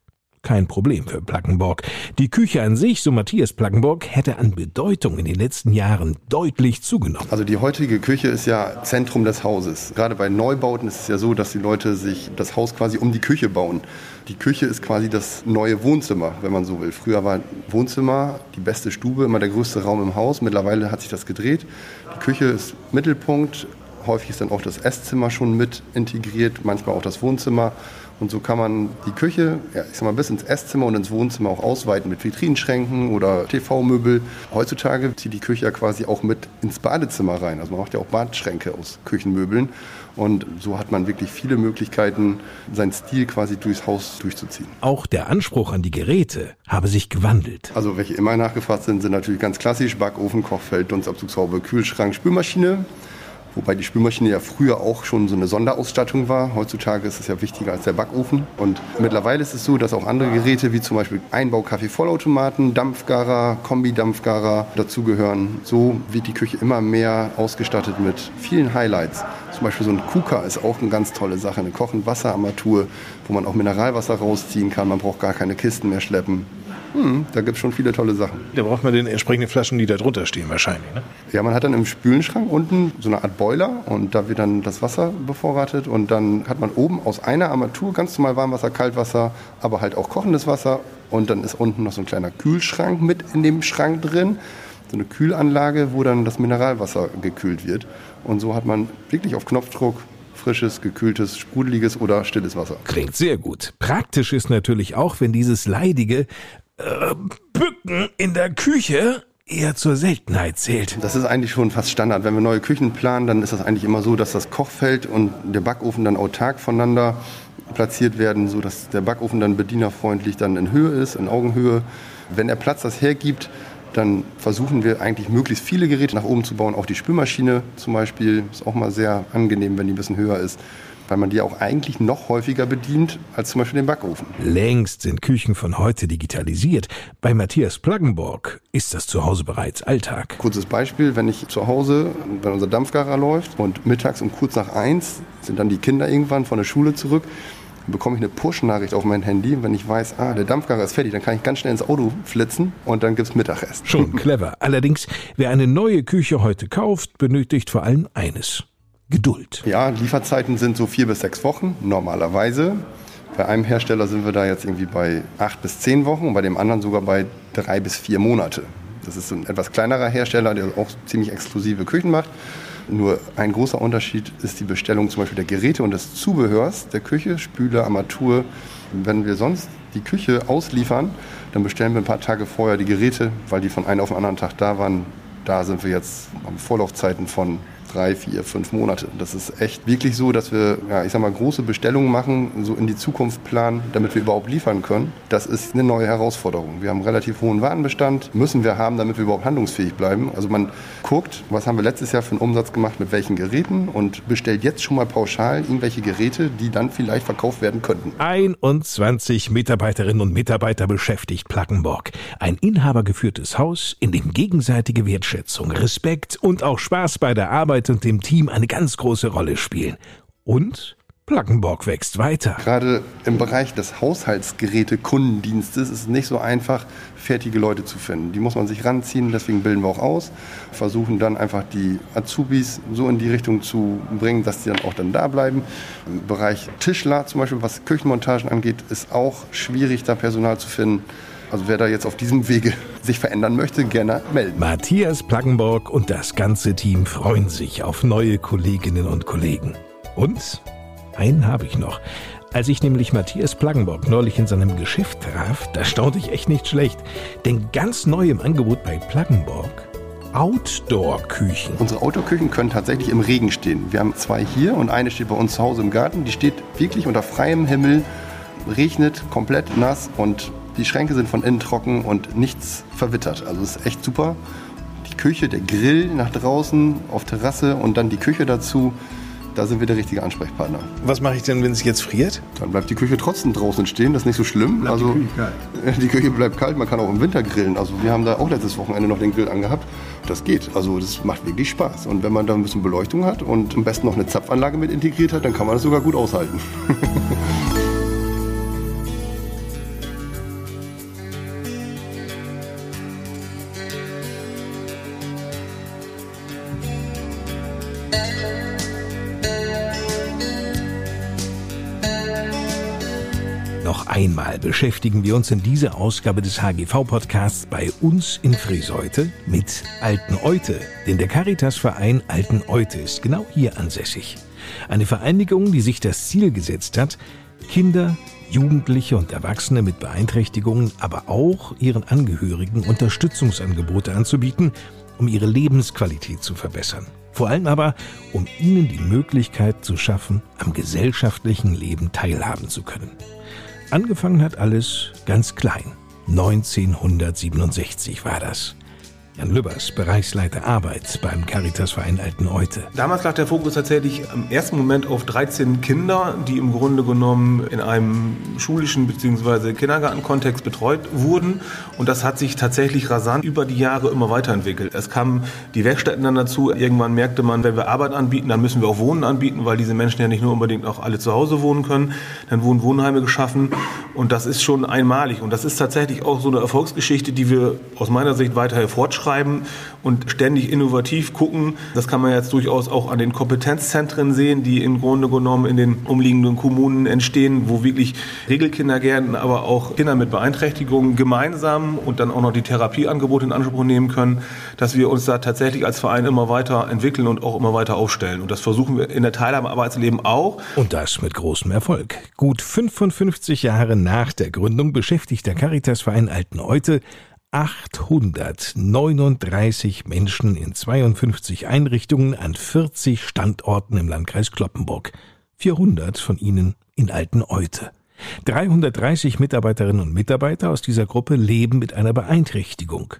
Kein Problem für Plaggenborg. Die Küche an sich, so Matthias Plaggenborg, hätte an Bedeutung in den letzten Jahren deutlich zugenommen. Also die heutige Küche ist ja Zentrum des Hauses. Gerade bei Neubauten ist es ja so, dass die Leute sich das Haus quasi um die Küche bauen. Die Küche ist quasi das neue Wohnzimmer, wenn man so will. Früher war Wohnzimmer die beste Stube, immer der größte Raum im Haus. Mittlerweile hat sich das gedreht. Die Küche ist Mittelpunkt. Häufig ist dann auch das Esszimmer schon mit integriert, manchmal auch das Wohnzimmer. Und so kann man die Küche, ja, ich sag mal, bis ins Esszimmer und ins Wohnzimmer auch ausweiten mit Vitrinenschränken oder TV-Möbel. Heutzutage zieht die Küche ja quasi auch mit ins Badezimmer rein. Also man macht ja auch Badschränke aus Küchenmöbeln. Und so hat man wirklich viele Möglichkeiten, seinen Stil quasi durchs Haus durchzuziehen. Auch der Anspruch an die Geräte habe sich gewandelt. Also welche immer nachgefragt sind, sind natürlich ganz klassisch Backofen, Kochfeld, Dunstabzugshaube, Kühlschrank, Spülmaschine. Wobei die Spülmaschine ja früher auch schon so eine Sonderausstattung war. Heutzutage ist es ja wichtiger als der Backofen. Und mittlerweile ist es so, dass auch andere Geräte wie zum Beispiel Einbau-Kaffee-Vollautomaten, Dampfgarer, Kombi-Dampfgarer dazugehören. So wird die Küche immer mehr ausgestattet mit vielen Highlights. Zum Beispiel so ein Kuka ist auch eine ganz tolle Sache, eine kochend Wasserarmatur, wo man auch Mineralwasser rausziehen kann. Man braucht gar keine Kisten mehr schleppen. Hm, da gibt es schon viele tolle Sachen. Da braucht man den entsprechenden Flaschen, die da drunter stehen wahrscheinlich. Ne? Ja, man hat dann im Spülenschrank unten so eine Art Boiler und da wird dann das Wasser bevorratet und dann hat man oben aus einer Armatur ganz normal Warmwasser, Kaltwasser, aber halt auch kochendes Wasser und dann ist unten noch so ein kleiner Kühlschrank mit in dem Schrank drin. So eine Kühlanlage, wo dann das Mineralwasser gekühlt wird. Und so hat man wirklich auf Knopfdruck frisches, gekühltes, sprudeliges oder stilles Wasser. Klingt sehr gut. Praktisch ist natürlich auch, wenn dieses leidige äh, Bücken in der Küche eher zur Seltenheit zählt. Das ist eigentlich schon fast Standard. Wenn wir neue Küchen planen, dann ist das eigentlich immer so, dass das Kochfeld und der Backofen dann autark voneinander platziert werden, sodass der Backofen dann bedienerfreundlich dann in Höhe ist, in Augenhöhe. Wenn der Platz das hergibt, dann versuchen wir eigentlich möglichst viele Geräte nach oben zu bauen. Auch die Spülmaschine zum Beispiel ist auch mal sehr angenehm, wenn die ein bisschen höher ist weil man die auch eigentlich noch häufiger bedient als zum Beispiel den Backofen. Längst sind Küchen von heute digitalisiert. Bei Matthias Plaggenborg ist das zu Hause bereits Alltag. Kurzes Beispiel, wenn ich zu Hause, wenn unser Dampfgarer läuft und mittags um kurz nach eins sind dann die Kinder irgendwann von der Schule zurück, dann bekomme ich eine Push-Nachricht auf mein Handy. Wenn ich weiß, ah, der Dampfgarer ist fertig, dann kann ich ganz schnell ins Auto flitzen und dann gibt es Mittagessen. Schon clever. Allerdings, wer eine neue Küche heute kauft, benötigt vor allem eines. Geduld. Ja, Lieferzeiten sind so vier bis sechs Wochen normalerweise. Bei einem Hersteller sind wir da jetzt irgendwie bei acht bis zehn Wochen und bei dem anderen sogar bei drei bis vier Monate. Das ist ein etwas kleinerer Hersteller, der auch ziemlich exklusive Küchen macht. Nur ein großer Unterschied ist die Bestellung zum Beispiel der Geräte und des Zubehörs der Küche, Spüle, Armatur. Wenn wir sonst die Küche ausliefern, dann bestellen wir ein paar Tage vorher die Geräte, weil die von einem auf den anderen Tag da waren. Da sind wir jetzt am Vorlaufzeiten von drei, vier, fünf Monate. Das ist echt wirklich so, dass wir, ja, ich sag mal, große Bestellungen machen, so in die Zukunft planen, damit wir überhaupt liefern können. Das ist eine neue Herausforderung. Wir haben einen relativ hohen Warenbestand, müssen wir haben, damit wir überhaupt handlungsfähig bleiben. Also man guckt, was haben wir letztes Jahr für einen Umsatz gemacht, mit welchen Geräten und bestellt jetzt schon mal pauschal irgendwelche Geräte, die dann vielleicht verkauft werden könnten. 21 Mitarbeiterinnen und Mitarbeiter beschäftigt Plackenborg. Ein inhabergeführtes Haus, in dem gegenseitige Wertschätzung, Respekt und auch Spaß bei der Arbeit und dem Team eine ganz große Rolle spielen. Und Plaggenborg wächst weiter. Gerade im Bereich des Haushaltsgeräte-Kundendienstes ist es nicht so einfach, fertige Leute zu finden. Die muss man sich ranziehen, deswegen bilden wir auch aus, versuchen dann einfach die Azubis so in die Richtung zu bringen, dass die dann auch dann da bleiben. Im Bereich Tischler zum Beispiel, was Küchenmontagen angeht, ist auch schwierig, da Personal zu finden. Also wer da jetzt auf diesem Wege sich verändern möchte, gerne melden. Matthias Plaggenborg und das ganze Team freuen sich auf neue Kolleginnen und Kollegen. Und einen habe ich noch. Als ich nämlich Matthias Plaggenborg neulich in seinem Geschäft traf, da staunte ich echt nicht schlecht. Denn ganz neu im Angebot bei Plaggenborg Outdoor-Küchen. Unsere Outdoor-Küchen können tatsächlich im Regen stehen. Wir haben zwei hier und eine steht bei uns zu Hause im Garten. Die steht wirklich unter freiem Himmel, regnet, komplett nass und die Schränke sind von innen trocken und nichts verwittert. Also es ist echt super. Die Küche, der Grill nach draußen auf Terrasse und dann die Küche dazu. Da sind wir der richtige Ansprechpartner. Was mache ich denn, wenn es jetzt friert? Dann bleibt die Küche trotzdem draußen stehen, das ist nicht so schlimm. Bleibt also die Küche kalt. die Küche bleibt kalt, man kann auch im Winter grillen. Also wir haben da auch letztes Wochenende noch den Grill angehabt. Das geht. Also das macht wirklich Spaß. Und wenn man da ein bisschen Beleuchtung hat und am besten noch eine Zapfanlage mit integriert hat, dann kann man das sogar gut aushalten. einmal beschäftigen wir uns in dieser Ausgabe des HGV-Podcasts bei uns in Friseute mit Alten Eute. Denn der Caritasverein Alten Eute ist genau hier ansässig. Eine Vereinigung, die sich das Ziel gesetzt hat, Kinder, Jugendliche und Erwachsene mit Beeinträchtigungen, aber auch ihren Angehörigen Unterstützungsangebote anzubieten, um ihre Lebensqualität zu verbessern. Vor allem aber, um ihnen die Möglichkeit zu schaffen, am gesellschaftlichen Leben teilhaben zu können. Angefangen hat alles ganz klein. 1967 war das. Jan Lübbers, Bereichsleiter Arbeit beim Caritasverein Alten Eute. Damals lag der Fokus tatsächlich im ersten Moment auf 13 Kinder, die im Grunde genommen in einem schulischen bzw. Kindergartenkontext betreut wurden. Und das hat sich tatsächlich rasant über die Jahre immer weiterentwickelt. Es kamen die Werkstätten dann dazu. Irgendwann merkte man, wenn wir Arbeit anbieten, dann müssen wir auch Wohnen anbieten, weil diese Menschen ja nicht nur unbedingt auch alle zu Hause wohnen können. Dann wurden Wohnheime geschaffen. Und das ist schon einmalig. Und das ist tatsächlich auch so eine Erfolgsgeschichte, die wir aus meiner Sicht weiter hervorschreiben und ständig innovativ gucken. Das kann man jetzt durchaus auch an den Kompetenzzentren sehen, die im Grunde genommen in den umliegenden Kommunen entstehen, wo wirklich Regelkindergärten, aber auch Kinder mit Beeinträchtigungen gemeinsam und dann auch noch die Therapieangebote in Anspruch nehmen können, dass wir uns da tatsächlich als Verein immer weiter entwickeln und auch immer weiter aufstellen. Und das versuchen wir in der Teilhabe am Arbeitsleben auch. Und das mit großem Erfolg. Gut 55 Jahre nach der Gründung beschäftigt der Caritasverein Alten Eute 839 Menschen in 52 Einrichtungen an 40 Standorten im Landkreis Kloppenburg. 400 von ihnen in Alten Eute. 330 Mitarbeiterinnen und Mitarbeiter aus dieser Gruppe leben mit einer Beeinträchtigung.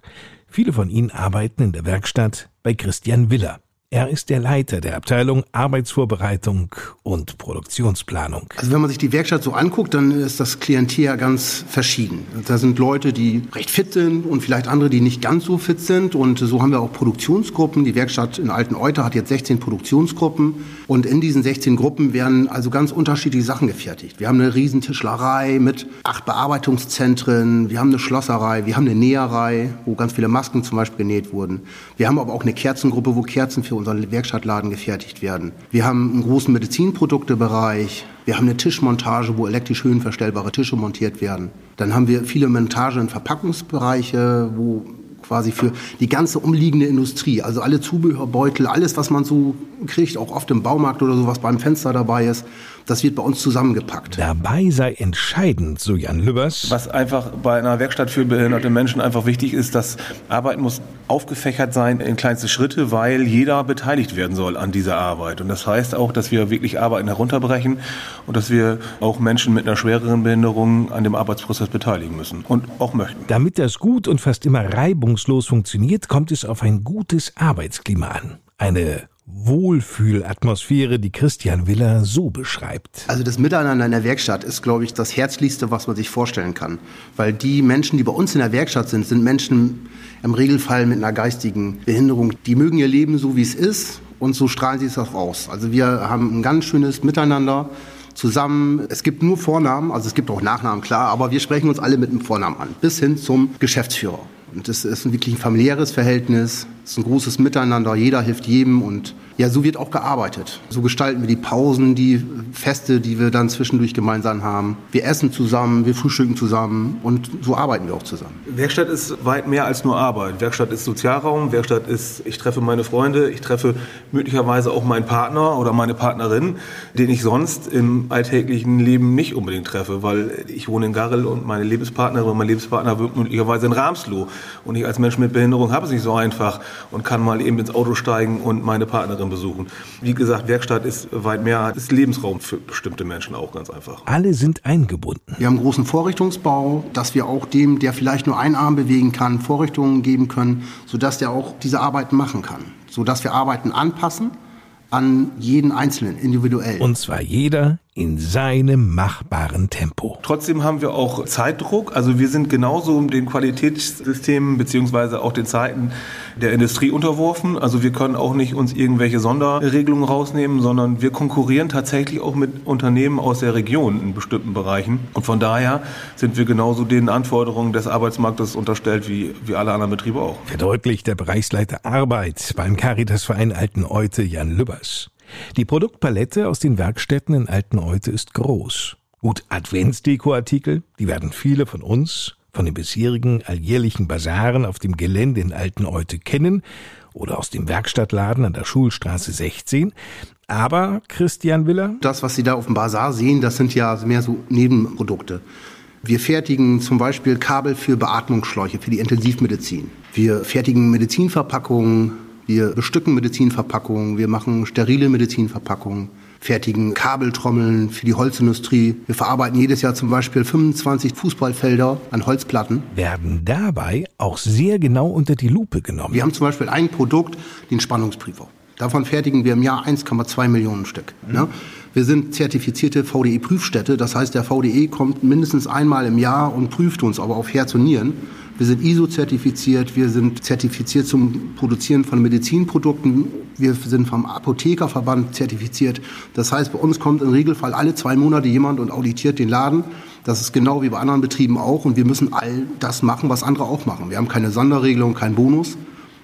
Viele von ihnen arbeiten in der Werkstatt bei Christian Willer. Er ist der Leiter der Abteilung Arbeitsvorbereitung und Produktionsplanung. Also wenn man sich die Werkstatt so anguckt, dann ist das Klientel ja ganz verschieden. Da sind Leute, die recht fit sind und vielleicht andere, die nicht ganz so fit sind. Und so haben wir auch Produktionsgruppen. Die Werkstatt in Alten Euter hat jetzt 16 Produktionsgruppen. Und in diesen 16 Gruppen werden also ganz unterschiedliche Sachen gefertigt. Wir haben eine Riesentischlerei mit acht Bearbeitungszentren. Wir haben eine Schlosserei. Wir haben eine Näherei, wo ganz viele Masken zum Beispiel genäht wurden. Wir haben aber auch eine Kerzengruppe, wo Kerzen für unseren Werkstattladen gefertigt werden. Wir haben einen großen Medizinproduktebereich. Wir haben eine Tischmontage, wo elektrisch höhenverstellbare Tische montiert werden. Dann haben wir viele Montage in Verpackungsbereiche, wo quasi für die ganze umliegende Industrie, also alle Zubehörbeutel, alles, was man so kriegt, auch oft im Baumarkt oder so, was beim Fenster dabei ist, das wird bei uns zusammengepackt. Dabei sei entscheidend, so Jan Lübbers. Was einfach bei einer Werkstatt für behinderte Menschen einfach wichtig ist, dass Arbeit muss aufgefächert sein in kleinste Schritte, weil jeder beteiligt werden soll an dieser Arbeit. Und das heißt auch, dass wir wirklich Arbeiten herunterbrechen und dass wir auch Menschen mit einer schwereren Behinderung an dem Arbeitsprozess beteiligen müssen und auch möchten. Damit das gut und fast immer reibungslos funktioniert, kommt es auf ein gutes Arbeitsklima an. Eine Wohlfühlatmosphäre, die Christian Willer so beschreibt. Also das Miteinander in der Werkstatt ist, glaube ich, das Herzlichste, was man sich vorstellen kann. Weil die Menschen, die bei uns in der Werkstatt sind, sind Menschen im Regelfall mit einer geistigen Behinderung. Die mögen ihr Leben so, wie es ist und so strahlen sie es auch aus. Also wir haben ein ganz schönes Miteinander. zusammen. Es gibt nur Vornamen, also es gibt auch Nachnamen, klar, aber wir sprechen uns alle mit einem Vornamen an, bis hin zum Geschäftsführer. Und das ist wirklich ein familiäres Verhältnis, es ist ein großes Miteinander, jeder hilft jedem und ja, so wird auch gearbeitet. So gestalten wir die Pausen, die Feste, die wir dann zwischendurch gemeinsam haben. Wir essen zusammen, wir frühstücken zusammen und so arbeiten wir auch zusammen. Werkstatt ist weit mehr als nur Arbeit. Werkstatt ist Sozialraum, Werkstatt ist, ich treffe meine Freunde, ich treffe möglicherweise auch meinen Partner oder meine Partnerin, den ich sonst im alltäglichen Leben nicht unbedingt treffe, weil ich wohne in Garrel und meine Lebenspartnerin mein Lebenspartner wohnt möglicherweise in Ramsloh. Und ich als Mensch mit Behinderung habe es nicht so einfach und kann mal eben ins Auto steigen und meine Partnerin besuchen. Wie gesagt, Werkstatt ist weit mehr, ist Lebensraum für bestimmte Menschen auch ganz einfach. Alle sind eingebunden. Wir haben einen großen Vorrichtungsbau, dass wir auch dem, der vielleicht nur einen Arm bewegen kann, Vorrichtungen geben können, sodass der auch diese Arbeiten machen kann. Sodass wir Arbeiten anpassen an jeden Einzelnen individuell. Und zwar jeder in seinem machbaren Tempo. Trotzdem haben wir auch Zeitdruck. Also wir sind genauso den Qualitätssystemen beziehungsweise auch den Zeiten der Industrie unterworfen. Also wir können auch nicht uns irgendwelche Sonderregelungen rausnehmen, sondern wir konkurrieren tatsächlich auch mit Unternehmen aus der Region in bestimmten Bereichen. Und von daher sind wir genauso den Anforderungen des Arbeitsmarktes unterstellt wie, wie alle anderen Betriebe auch. Verdeutlicht der Bereichsleiter Arbeit beim Caritasverein Alten Eute Jan Lübbers. Die Produktpalette aus den Werkstätten in Alteneute ist groß. Gut, Adventsdekoartikel, die werden viele von uns von den bisherigen alljährlichen Basaren auf dem Gelände in Alteneute kennen oder aus dem Werkstattladen an der Schulstraße 16. Aber Christian Willer? Das, was Sie da auf dem Basar sehen, das sind ja mehr so Nebenprodukte. Wir fertigen zum Beispiel Kabel für Beatmungsschläuche, für die Intensivmedizin. Wir fertigen Medizinverpackungen, wir bestücken Medizinverpackungen, wir machen sterile Medizinverpackungen, fertigen Kabeltrommeln für die Holzindustrie. Wir verarbeiten jedes Jahr zum Beispiel 25 Fußballfelder an Holzplatten. Werden dabei auch sehr genau unter die Lupe genommen. Wir haben zum Beispiel ein Produkt, den Spannungsprüfer. Davon fertigen wir im Jahr 1,2 Millionen Stück. Mhm. Wir sind zertifizierte VDE-Prüfstätte. Das heißt, der VDE kommt mindestens einmal im Jahr und prüft uns, aber auf Herz und Nieren. Wir sind ISO-zertifiziert, wir sind zertifiziert zum Produzieren von Medizinprodukten, wir sind vom Apothekerverband zertifiziert. Das heißt, bei uns kommt im Regelfall alle zwei Monate jemand und auditiert den Laden. Das ist genau wie bei anderen Betrieben auch und wir müssen all das machen, was andere auch machen. Wir haben keine Sonderregelung, keinen Bonus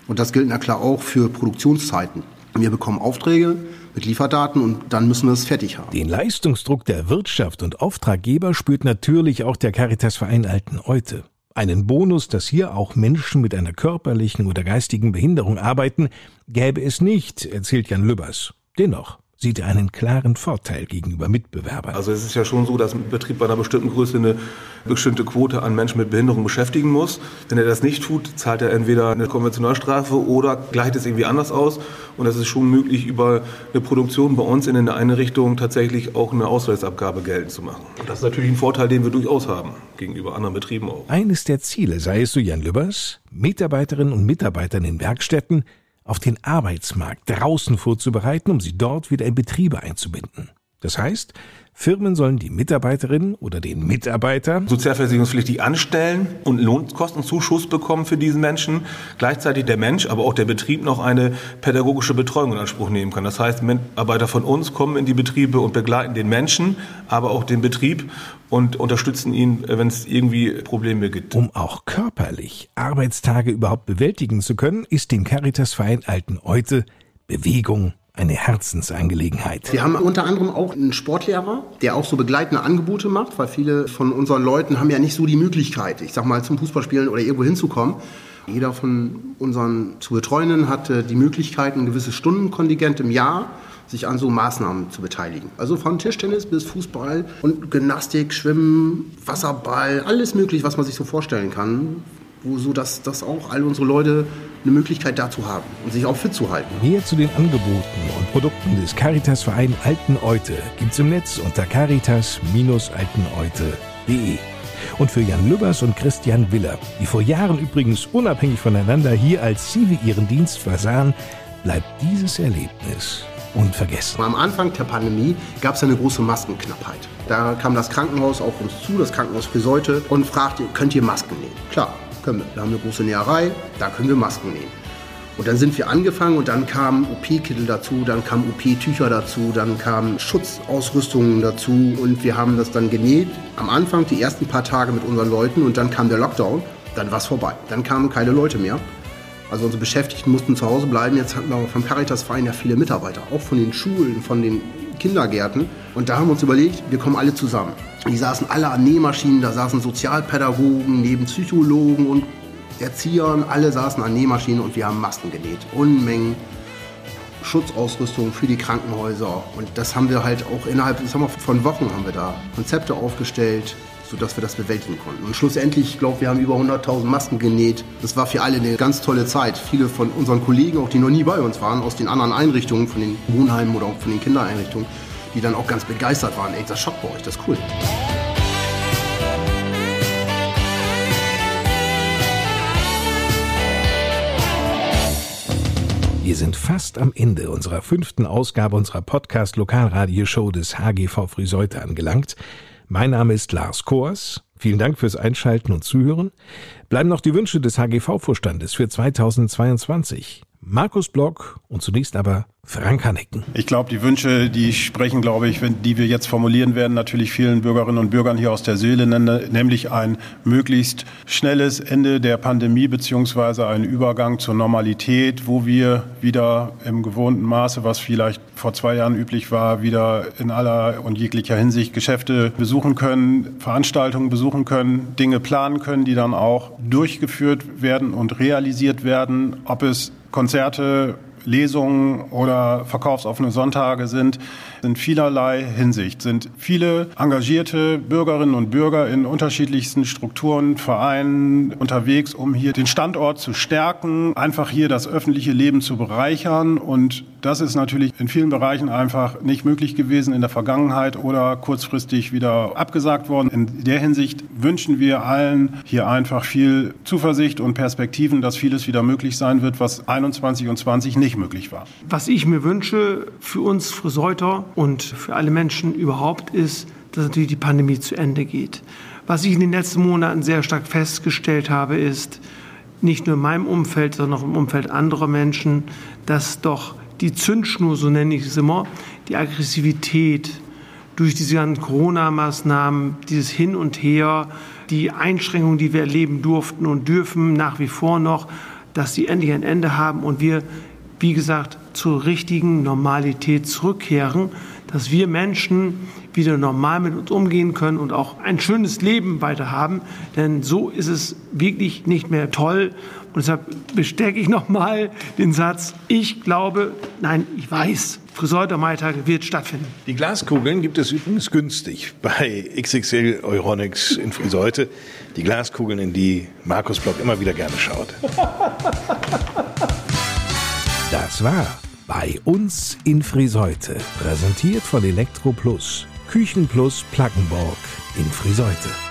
und das gilt na klar auch für Produktionszeiten. Wir bekommen Aufträge mit Lieferdaten und dann müssen wir es fertig haben. Den Leistungsdruck der Wirtschaft und Auftraggeber spürt natürlich auch der Caritasverein Alten Eute. Einen Bonus, dass hier auch Menschen mit einer körperlichen oder geistigen Behinderung arbeiten, gäbe es nicht, erzählt Jan Lübbers. Dennoch sieht er einen klaren Vorteil gegenüber Mitbewerbern. Also es ist ja schon so, dass ein Betrieb bei einer bestimmten Größe eine bestimmte Quote an Menschen mit Behinderung beschäftigen muss. Wenn er das nicht tut, zahlt er entweder eine Konventionalstrafe oder gleicht es irgendwie anders aus. Und es ist schon möglich, über eine Produktion bei uns in eine Einrichtung tatsächlich auch eine Ausweisabgabe geltend zu machen. Und das ist natürlich ein Vorteil, den wir durchaus haben, gegenüber anderen Betrieben auch. Eines der Ziele sei es, so Jan Lübbers, Mitarbeiterinnen und Mitarbeitern in Werkstätten auf den Arbeitsmarkt draußen vorzubereiten, um sie dort wieder in Betriebe einzubinden. Das heißt, Firmen sollen die Mitarbeiterin oder den Mitarbeiter sozialversicherungspflichtig anstellen und Lohnkostenzuschuss bekommen für diesen Menschen. Gleichzeitig der Mensch, aber auch der Betrieb noch eine pädagogische Betreuung in Anspruch nehmen kann. Das heißt, Mitarbeiter von uns kommen in die Betriebe und begleiten den Menschen, aber auch den Betrieb und unterstützen ihn, wenn es irgendwie Probleme gibt. Um auch körperlich Arbeitstage überhaupt bewältigen zu können, ist dem Caritasverein Alten Eute Bewegung eine Herzensangelegenheit. Wir haben unter anderem auch einen Sportlehrer, der auch so begleitende Angebote macht, weil viele von unseren Leuten haben ja nicht so die Möglichkeit, ich sag mal, zum Fußballspielen oder irgendwo hinzukommen. Jeder von unseren zu Betreuenden hat die Möglichkeit, ein gewisses Stundenkontingent im Jahr sich an so Maßnahmen zu beteiligen. Also von Tischtennis bis Fußball und Gymnastik, Schwimmen, Wasserball, alles möglich, was man sich so vorstellen kann, wo so dass, dass auch all unsere Leute eine Möglichkeit dazu haben und sich auch fit zu halten. Mehr zu den Angeboten und Produkten des Caritasverein Alten Eute gibt's im Netz unter caritas-alteneute.de. Und für Jan Lübbers und Christian Willer, die vor Jahren übrigens unabhängig voneinander hier als Zivi ihren Dienst versahen, bleibt dieses Erlebnis unvergessen. Am Anfang der Pandemie gab es eine große Maskenknappheit. Da kam das Krankenhaus auf uns zu, das Krankenhaus Friseute, und fragte, könnt ihr Masken nähen? Klar, können wir. Wir haben eine große Näherei, da können wir Masken nähen. Und dann sind wir angefangen und dann kamen OP-Kittel dazu, dann kamen OP-Tücher dazu, dann kamen Schutzausrüstungen dazu und wir haben das dann genäht. Am Anfang die ersten paar Tage mit unseren Leuten und dann kam der Lockdown, dann war es vorbei. Dann kamen keine Leute mehr. Also unsere Beschäftigten mussten zu Hause bleiben. Jetzt hatten wir vom Caritas-Verein ja viele Mitarbeiter, auch von den Schulen, von den Kindergärten. Und da haben wir uns überlegt, wir kommen alle zusammen. Die saßen alle an Nähmaschinen, da saßen Sozialpädagogen, neben Psychologen und Erziehern, alle saßen an Nähmaschinen und wir haben Masken genäht. Unmengen Schutzausrüstung für die Krankenhäuser. Und das haben wir halt auch innerhalb ich sag mal, von Wochen haben wir da Konzepte aufgestellt, sodass wir das bewältigen konnten. Und schlussendlich, ich glaube, wir haben über 100.000 Masken genäht. Das war für alle eine ganz tolle Zeit. Viele von unseren Kollegen, auch die noch nie bei uns waren, aus den anderen Einrichtungen, von den Wohnheimen oder auch von den Kindereinrichtungen, die dann auch ganz begeistert waren. Ey, das schockt bei euch, das ist cool. Wir sind fast am Ende unserer fünften Ausgabe unserer Podcast Lokalradioshow des HGV Friseute angelangt. Mein Name ist Lars Kors. Vielen Dank fürs Einschalten und Zuhören. Bleiben noch die Wünsche des HGV-Vorstandes für 2022. Markus Block und zunächst aber Frank Hannecken. Ich glaube, die Wünsche, die sprechen, glaube ich, wenn, die wir jetzt formulieren werden, natürlich vielen Bürgerinnen und Bürgern hier aus der Seele, nämlich ein möglichst schnelles Ende der Pandemie beziehungsweise ein Übergang zur Normalität, wo wir wieder im gewohnten Maße, was vielleicht vor zwei Jahren üblich war, wieder in aller und jeglicher Hinsicht Geschäfte besuchen können, Veranstaltungen besuchen können, Dinge planen können, die dann auch durchgeführt werden und realisiert werden, ob es Konzerte, Lesungen oder verkaufsoffene Sonntage sind, in vielerlei Hinsicht sind viele engagierte Bürgerinnen und Bürger in unterschiedlichsten Strukturen, Vereinen unterwegs, um hier den Standort zu stärken, einfach hier das öffentliche Leben zu bereichern. Und das ist natürlich in vielen Bereichen einfach nicht möglich gewesen in der Vergangenheit oder kurzfristig wieder abgesagt worden. In der Hinsicht wünschen wir allen hier einfach viel Zuversicht und Perspektiven, dass vieles wieder möglich sein wird, was 21 und 20 nicht möglich war. Was ich mir wünsche für uns Friseuter und für alle Menschen überhaupt ist, dass natürlich die Pandemie zu Ende geht. Was ich in den letzten Monaten sehr stark festgestellt habe, ist, nicht nur in meinem Umfeld, sondern auch im Umfeld anderer Menschen, dass doch die Zündschnur, so nenne ich es immer, die Aggressivität durch diese ganzen Corona-Maßnahmen, dieses Hin und Her, die Einschränkungen, die wir erleben durften und dürfen nach wie vor noch, dass sie endlich ein Ende haben und wir wie gesagt, zur richtigen Normalität zurückkehren, dass wir Menschen wieder normal mit uns umgehen können und auch ein schönes Leben weiter haben. Denn so ist es wirklich nicht mehr toll. Und deshalb bestärke ich nochmal den Satz, ich glaube, nein, ich weiß, Friseur der Maitage wird stattfinden. Die Glaskugeln gibt es übrigens günstig bei XXL Euronics in Friseute. Die Glaskugeln, in die Markus Block immer wieder gerne schaut. Das war bei uns in Friseute, präsentiert von Elektro Plus, Küchen Plus Plackenborg in Friseute.